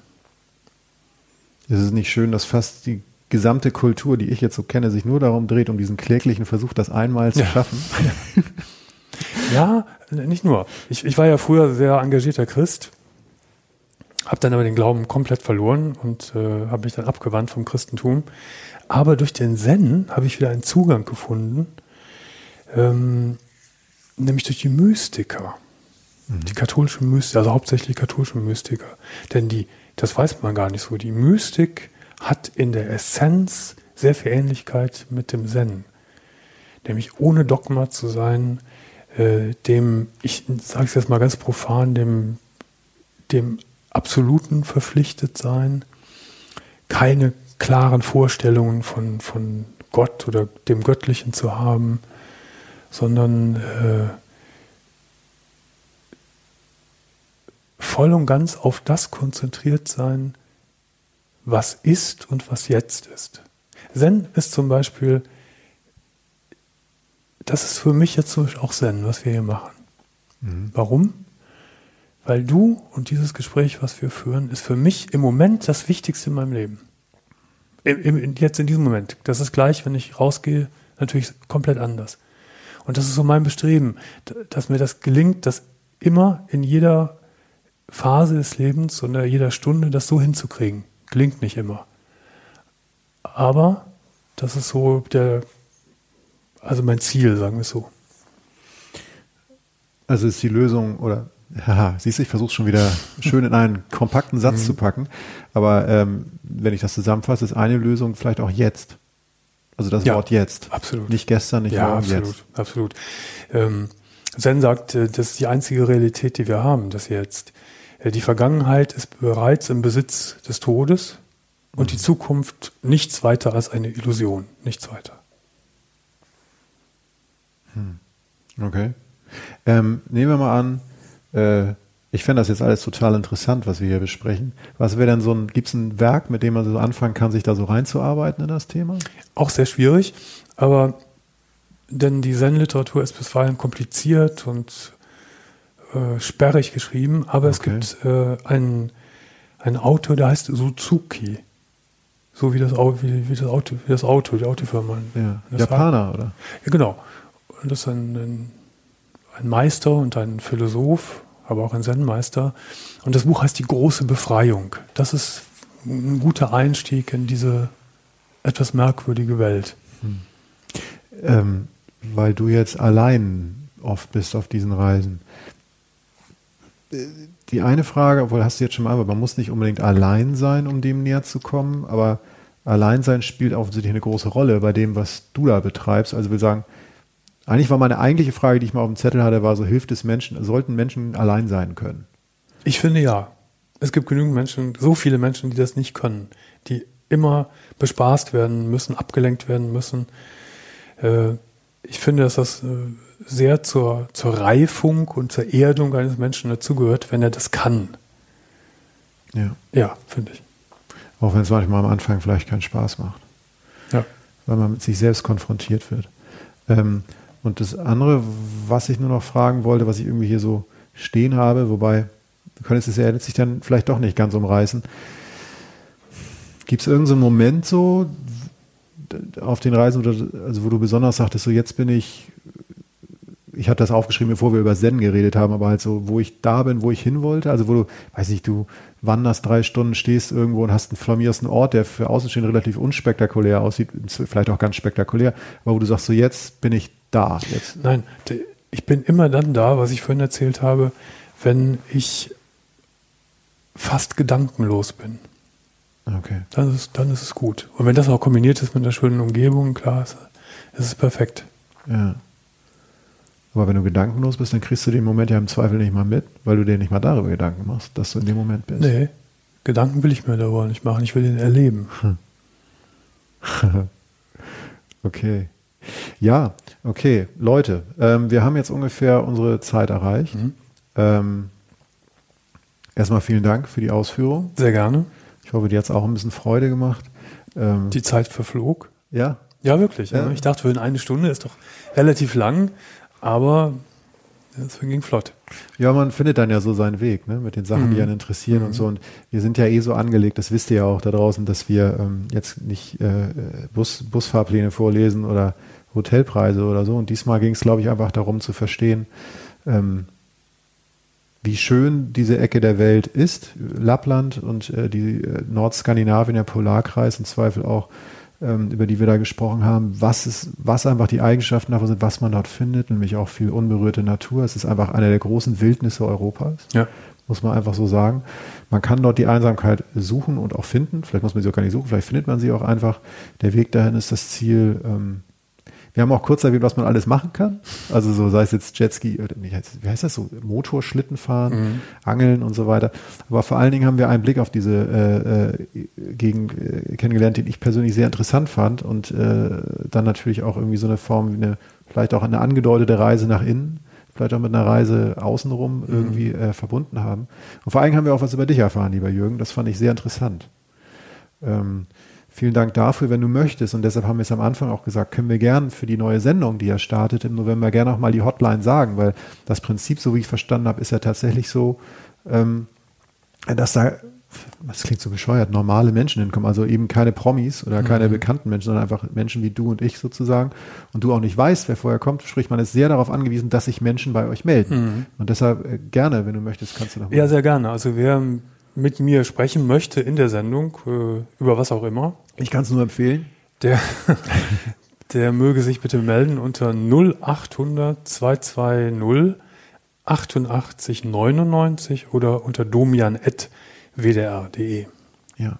Ist es nicht schön, dass fast die gesamte Kultur, die ich jetzt so kenne, sich nur darum dreht, um diesen kläglichen Versuch, das einmal zu ja. schaffen? ja, nicht nur. Ich, ich war ja früher sehr engagierter Christ, habe dann aber den Glauben komplett verloren und äh, habe mich dann abgewandt vom Christentum. Aber durch den Zen habe ich wieder einen Zugang gefunden, ähm, nämlich durch die Mystiker. Mhm. Die katholische Mystiker, also hauptsächlich katholische Mystiker. Denn die das weiß man gar nicht so. Die Mystik hat in der Essenz sehr viel Ähnlichkeit mit dem Zen. Nämlich ohne Dogma zu sein, äh, dem, ich sage es jetzt mal ganz profan, dem, dem Absoluten verpflichtet sein, keine klaren Vorstellungen von, von Gott oder dem Göttlichen zu haben, sondern äh, voll und ganz auf das konzentriert sein, was ist und was jetzt ist. Zen ist zum Beispiel, das ist für mich jetzt zum Beispiel auch Zen, was wir hier machen. Mhm. Warum? Weil du und dieses Gespräch, was wir führen, ist für mich im Moment das Wichtigste in meinem Leben. Im, im, jetzt in diesem Moment. Das ist gleich, wenn ich rausgehe, natürlich komplett anders. Und das ist so mein Bestreben, dass mir das gelingt, das immer in jeder Phase des Lebens und in jeder Stunde das so hinzukriegen. Gelingt nicht immer. Aber das ist so der, also mein Ziel, sagen wir es so. Also ist die Lösung, oder Haha, siehst du, ich versuche es schon wieder schön in einen kompakten Satz mhm. zu packen. Aber ähm, wenn ich das zusammenfasse, ist eine Lösung vielleicht auch jetzt. Also das ja, Wort jetzt. Absolut. Nicht gestern, nicht ja, morgen, absolut, jetzt. Absolut. Ähm, Zen sagt, äh, das ist die einzige Realität, die wir haben, das Jetzt. Äh, die Vergangenheit ist bereits im Besitz des Todes und mhm. die Zukunft nichts weiter als eine Illusion, nichts weiter. Hm. Okay. Ähm, nehmen wir mal an, äh, ich fände das jetzt alles total interessant, was wir hier besprechen. Was wäre denn so ein, gibt es ein Werk, mit dem man so anfangen kann, sich da so reinzuarbeiten in das Thema? Auch sehr schwierig, aber denn die Zen-Literatur ist bisweilen kompliziert und äh, sperrig geschrieben, aber okay. es gibt äh, einen, einen Autor, der heißt Suzuki. So wie das, wie, wie das Auto, wie das Auto, die Autofirma. Ja. Japaner, war, oder? Ja, genau. Und das ist ein, ein ein Meister und ein Philosoph, aber auch ein Zen-Meister. Und das Buch heißt Die große Befreiung. Das ist ein guter Einstieg in diese etwas merkwürdige Welt. Hm. Ähm, weil du jetzt allein oft bist auf diesen Reisen. Die eine Frage, obwohl hast du jetzt schon mal, aber man muss nicht unbedingt allein sein, um dem näher zu kommen, aber Alleinsein spielt offensichtlich eine große Rolle bei dem, was du da betreibst. Also will sagen, eigentlich war meine eigentliche Frage, die ich mal auf dem Zettel hatte, war so, hilft es Menschen, sollten Menschen allein sein können? Ich finde ja. Es gibt genügend Menschen, so viele Menschen, die das nicht können, die immer bespaßt werden müssen, abgelenkt werden müssen. Äh, ich finde, dass das äh, sehr zur, zur Reifung und zur Erdung eines Menschen dazugehört, wenn er das kann. Ja. Ja, finde ich. Auch wenn es manchmal am Anfang vielleicht keinen Spaß macht. Ja. Weil man mit sich selbst konfrontiert wird. Ähm, und das andere, was ich nur noch fragen wollte, was ich irgendwie hier so stehen habe, wobei, du könntest es ja letztlich dann vielleicht doch nicht ganz umreißen. Gibt es irgendeinen Moment so auf den Reisen, also wo du besonders sagtest, so jetzt bin ich, ich hatte das aufgeschrieben, bevor wir über Zen geredet haben, aber halt so, wo ich da bin, wo ich hin wollte, also wo du, weiß nicht, du wanderst drei Stunden, stehst irgendwo und hast einen flamiersten Ort, der für Außenstehende relativ unspektakulär aussieht, vielleicht auch ganz spektakulär, aber wo du sagst, so jetzt bin ich da jetzt? Nein, ich bin immer dann da, was ich vorhin erzählt habe, wenn ich fast gedankenlos bin. Okay. Dann ist, dann ist es gut. Und wenn das auch kombiniert ist mit einer schönen Umgebung, klar, ist, ist es perfekt. Ja. Aber wenn du gedankenlos bist, dann kriegst du den Moment ja im Zweifel nicht mal mit, weil du dir nicht mal darüber Gedanken machst, dass du in dem Moment bist. Nee, Gedanken will ich mir darüber nicht machen, ich will ihn erleben. okay. Ja, okay. Leute, ähm, wir haben jetzt ungefähr unsere Zeit erreicht. Mhm. Ähm, erstmal vielen Dank für die Ausführung. Sehr gerne. Ich hoffe, dir hat es auch ein bisschen Freude gemacht. Ähm, die Zeit verflog. Ja. Ja, wirklich. Ja. Ich dachte, für eine Stunde ist doch relativ lang, aber es ging flott. Ja, man findet dann ja so seinen Weg, ne, mit den Sachen, mhm. die einen interessieren mhm. und so. Und wir sind ja eh so angelegt, das wisst ihr ja auch da draußen, dass wir ähm, jetzt nicht äh, Bus, Busfahrpläne vorlesen oder Hotelpreise oder so. Und diesmal ging es, glaube ich, einfach darum zu verstehen, ähm, wie schön diese Ecke der Welt ist. Lappland und äh, die äh, Nordskandinavien, der Polarkreis, im Zweifel auch ähm, über die wir da gesprochen haben, was, ist, was einfach die Eigenschaften davon sind, was man dort findet, nämlich auch viel unberührte Natur. Es ist einfach eine der großen Wildnisse Europas, ja. muss man einfach so sagen. Man kann dort die Einsamkeit suchen und auch finden. Vielleicht muss man sie auch gar nicht suchen, vielleicht findet man sie auch einfach. Der Weg dahin ist das Ziel, ähm, wir haben auch kurz erwähnt, was man alles machen kann. Also so sei es jetzt Jetski, wie heißt das so, Motorschlitten fahren, mhm. Angeln und so weiter. Aber vor allen Dingen haben wir einen Blick auf diese äh, äh, Gegend äh, kennengelernt, den ich persönlich sehr interessant fand und äh, dann natürlich auch irgendwie so eine Form wie eine, vielleicht auch eine angedeutete Reise nach innen, vielleicht auch mit einer Reise außenrum mhm. irgendwie äh, verbunden haben. Und vor allem haben wir auch was über dich erfahren, lieber Jürgen. Das fand ich sehr interessant. Ähm, Vielen Dank dafür, wenn du möchtest. Und deshalb haben wir es am Anfang auch gesagt, können wir gern für die neue Sendung, die ja startet im November, gerne auch mal die Hotline sagen, weil das Prinzip, so wie ich verstanden habe, ist ja tatsächlich so, ähm, dass da, das klingt so bescheuert, normale Menschen hinkommen, also eben keine Promis oder keine Mhm. bekannten Menschen, sondern einfach Menschen wie du und ich sozusagen und du auch nicht weißt, wer vorher kommt, sprich, man ist sehr darauf angewiesen, dass sich Menschen bei euch melden. Und deshalb äh, gerne, wenn du möchtest, kannst du noch mal. Mhm. Ja, sehr gerne. Also wer mit mir sprechen möchte in der Sendung, äh, über was auch immer, ich kann es nur empfehlen. der, der möge sich bitte melden unter 0800 220 88 99 oder unter domian.wdr.de. Ja,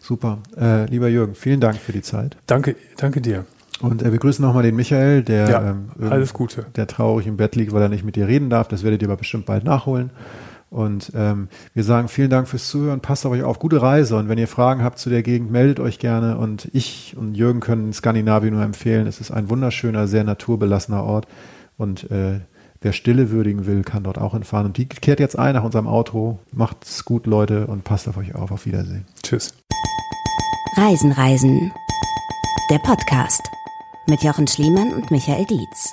super. Äh, lieber Jürgen, vielen Dank für die Zeit. Danke, danke dir. Und äh, wir grüßen nochmal den Michael, der, Ja, ähm, irgend- alles Gute. der traurig im Bett liegt, weil er nicht mit dir reden darf. Das werdet ihr aber bestimmt bald nachholen. Und ähm, wir sagen vielen Dank fürs Zuhören. Passt auf euch auf. Gute Reise. Und wenn ihr Fragen habt zu der Gegend, meldet euch gerne. Und ich und Jürgen können Skandinavien nur empfehlen. Es ist ein wunderschöner, sehr naturbelassener Ort. Und äh, wer Stille würdigen will, kann dort auch hinfahren. Und die kehrt jetzt ein nach unserem Outro. Macht's gut, Leute, und passt auf euch auf. Auf Wiedersehen. Tschüss. Reisen, Reisen. Der Podcast mit Jochen Schliemann und Michael Dietz.